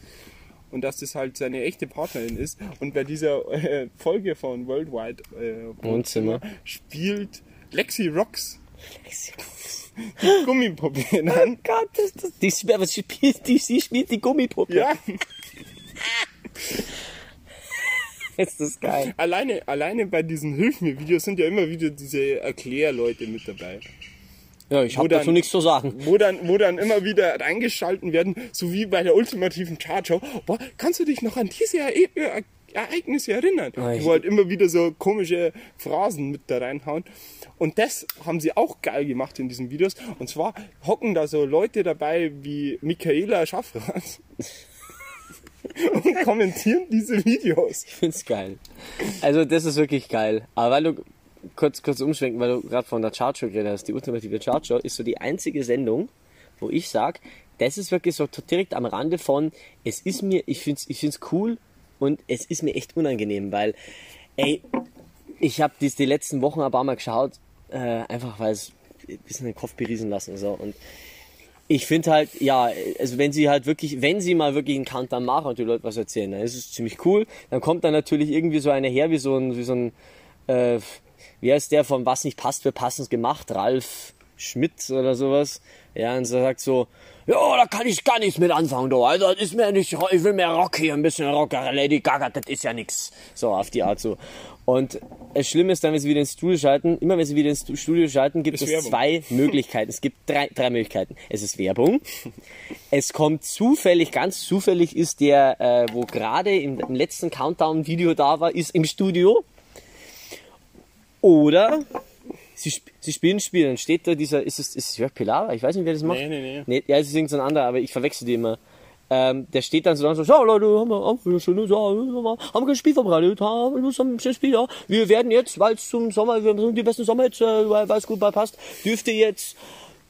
und dass das halt seine echte Partnerin ist. Und bei dieser äh, Folge von Worldwide äh, Wohnzimmer. spielt Lexi Rocks die Gummipuppe dann. Gott, das, das, die, sie spielt, die, sie spielt die Gummipuppe. Ja, Ist das geil. alleine, alleine bei diesen Hilf mir Videos sind ja immer wieder diese Erklärleute mit dabei. Ja, ich habe dazu nichts zu sagen. wo dann, wo dann immer wieder reingeschalten werden, so wie bei der ultimativen Chartshow. Boah, kannst du dich noch an diese äh, Ereignisse erinnern? Ich- wo halt immer wieder so komische Phrasen mit da reinhauen. Und das haben sie auch geil gemacht in diesen Videos. Und zwar hocken da so Leute dabei wie Michaela Schaffrath und kommentieren diese Videos. Ich find's geil. Also das ist wirklich geil. Aber weil du kurz kurz umschwenken, weil du gerade von der Chartshow geredet hast, die ultimative Chartshow ist so die einzige Sendung, wo ich sag, das ist wirklich so direkt am Rande von, es ist mir, ich find's, ich find's cool und es ist mir echt unangenehm, weil, ey, ich habe dies die letzten Wochen ein paar Mal geschaut, äh, einfach weil es ein bisschen den Kopf beriesen lassen so und ich finde halt, ja, also wenn sie halt wirklich, wenn sie mal wirklich einen Countdown machen und die Leute was erzählen, dann ist es ziemlich cool. Dann kommt dann natürlich irgendwie so einer her, wie so ein, wie so ein, äh, wie heißt der von Was nicht passt, wird passend gemacht, Ralf Schmidt oder sowas. Ja, und so sagt so, ja, da kann ich gar nichts mit anfangen, du. Also, das ist mir nicht, ich will mehr Rock hier, ein bisschen Rocker, Lady Gaga, das ist ja nix. So, auf die Art so. Und das Schlimme ist dann, wenn sie wieder ins Studio schalten, immer wenn sie wieder ins Stu- Studio schalten, gibt es Werbung. zwei Möglichkeiten. Es gibt drei, drei Möglichkeiten. Es ist Werbung. Es kommt zufällig, ganz zufällig ist der, äh, wo gerade im, im letzten Countdown-Video da war, ist im Studio. Oder sie, sp- sie spielen ein Spiel, dann steht da dieser, ist es, ist es Jörg Pilawa? Ich weiß nicht, wer das macht. Nee, nee, nee. nee ja, es ist irgendein so ein anderer, aber ich verwechsel die immer. Ähm, der steht dann so, und so, ja Leute, haben wir, haben wir, schöne, haben wir kein Spiel vorbereitet, haben wir ein schönes Spiel, ja. Wir werden jetzt, weil es zum Sommer, wir haben die besten Sommer jetzt, äh, weil es gut passt, dürft ihr jetzt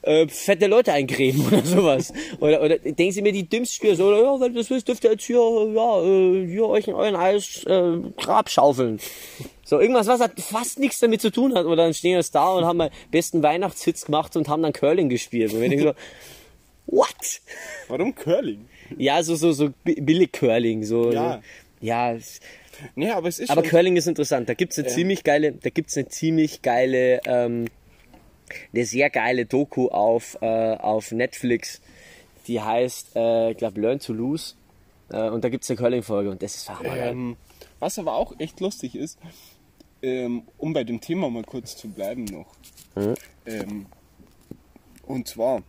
äh, fette Leute eincremen oder sowas. Oder, oder denken Sie mir die dümmsten Spiele so, ja, wenn ihr das wisst, dürft ihr jetzt hier, ja, äh, hier euch in euren Eis äh, Grab schaufeln. So, irgendwas, was hat fast nichts damit zu tun hat. Oder dann stehen wir jetzt da und haben mal besten Weihnachtshits gemacht und haben dann Curling gespielt. Und wir denken so, what? Warum Curling? Ja, so, so, so bi- billig Curling, so. Ja. Ja, Nee, aber es ist aber Curling ist interessant. Da gibt's eine ziemlich geile, da gibt's eine ziemlich geile, ähm, eine sehr geile Doku auf, äh, auf Netflix. Die heißt, äh, ich glaube, Learn to Lose. Äh, und da gibt's eine Curling-Folge und das ist hammergeil. Ähm, was aber auch echt lustig ist, ähm, um bei dem Thema mal kurz zu bleiben noch. Ähm, und zwar,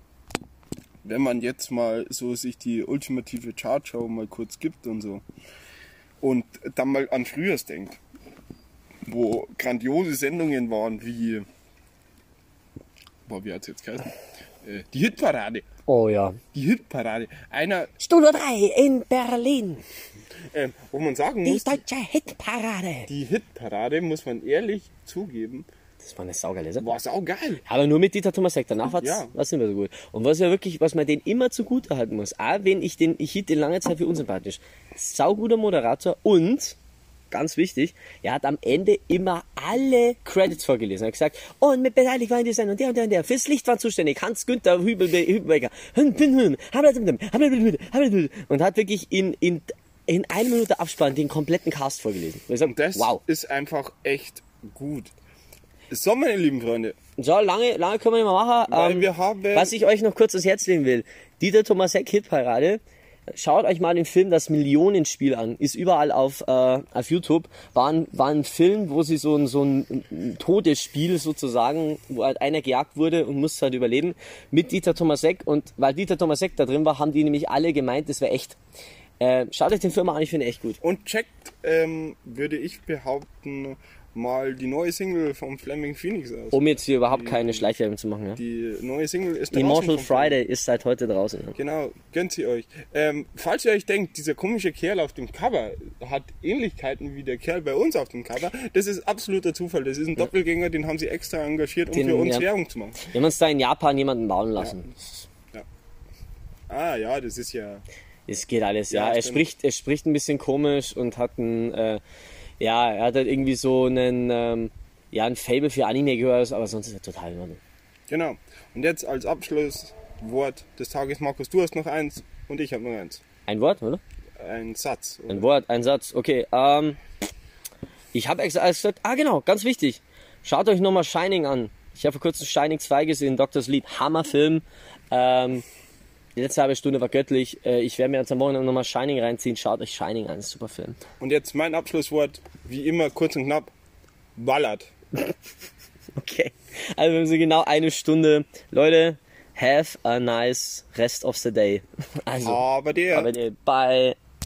wenn man jetzt mal so sich die ultimative Chartshow mal kurz gibt und so und dann mal an Frühers denkt, wo grandiose Sendungen waren wie, boah, wie hat's jetzt geheißen? Äh, die Hitparade. Oh ja. Die Hitparade. Einer, Studio 3 in Berlin. ähm, wo man sagen Die muss, deutsche Hitparade. die Hitparade, muss man ehrlich zugeben, Das war eine saugeile Sache. war saugeil. Aber nur mit Dieter Thomas Heck. Danach war's, Ja. war's nicht mehr so gut. Und was ja wirklich, was man den immer zugute halten muss, auch wenn ich den, ich hielt den lange Zeit für unsympathisch. Sauguter Moderator und, ganz wichtig, er hat am Ende immer alle Credits vorgelesen. Er hat gesagt, und mit beteiligt waren die sein und der und der und der. Fürs Licht waren zuständig. Hans Günther Hübel, Hübelbecker. Und hat wirklich in, in, in einer Minute Abspann den kompletten Cast vorgelesen. Und sag, Und das wow. ist einfach echt gut. So, meine lieben Freunde, So, lange, lange können wir nicht mehr machen. Ähm, wir haben- was ich euch noch kurz ans Herz legen will. Dieter Thomas Heck Hitparade. Schaut euch mal den Film Das Millionenspiel an. Ist überall auf, äh, auf YouTube. War ein, war ein Film, wo sie so ein, so ein, Todesspiel sozusagen, wo halt einer gejagt wurde und musste halt überleben, mit Dieter Thomas Heck. Und weil Dieter Thomas Heck da drin war, haben die nämlich alle gemeint, das wäre echt. Äh, schaut euch den Film an, ich finde echt gut. und checkt, ähm, würde ich behaupten, mal die neue Single vom Flaming Phoenix aus. Um jetzt hier überhaupt keine Schleichwerbung zu machen. Ja. Die neue Single ist draußen Immortal Friday ist seit heute draußen. Ja. Genau, gönnt sie euch. Ähm, falls ihr euch denkt, dieser komische Kerl auf dem Cover hat Ähnlichkeiten wie der Kerl bei uns auf dem Cover, das ist absoluter Zufall. Das ist ein Doppelgänger, den haben sie extra engagiert, um Den, für uns ja. Werbung zu machen. Wir haben uns da in Japan jemanden bauen lassen. Ah ja, das ist ja. Es geht alles, Ja, ja. Er stimmt. spricht, er spricht ein bisschen komisch und hat ein, äh, ja, er hat halt irgendwie so einen, ähm, ja, ein Fable für Anime gehört, aber sonst ist er total in Ordnung. Genau. Und jetzt als Abschlusswort des Tages, Markus, du hast noch eins und ich habe noch eins. Ein Wort, oder? Ein Satz. Ein Wort, ein Satz. Okay, ähm, ich habe extra alles gesagt, ah genau, ganz wichtig. Schaut euch nochmal Shining an. Ich habe vor kurzem Shining 2 gesehen, Doctor's Lead, Hammerfilm. Ähm, die letzte halbe Stunde war göttlich. Äh, ich werde mir jetzt am Wochenende nochmal Shining reinziehen. Schaut euch Shining an, super Film. Und jetzt mein Abschlusswort, wie immer kurz und knapp, ballert. Okay, also wir haben so genau eine Stunde. Leute, have a nice rest of the day. Also, Aber der. aber, bye.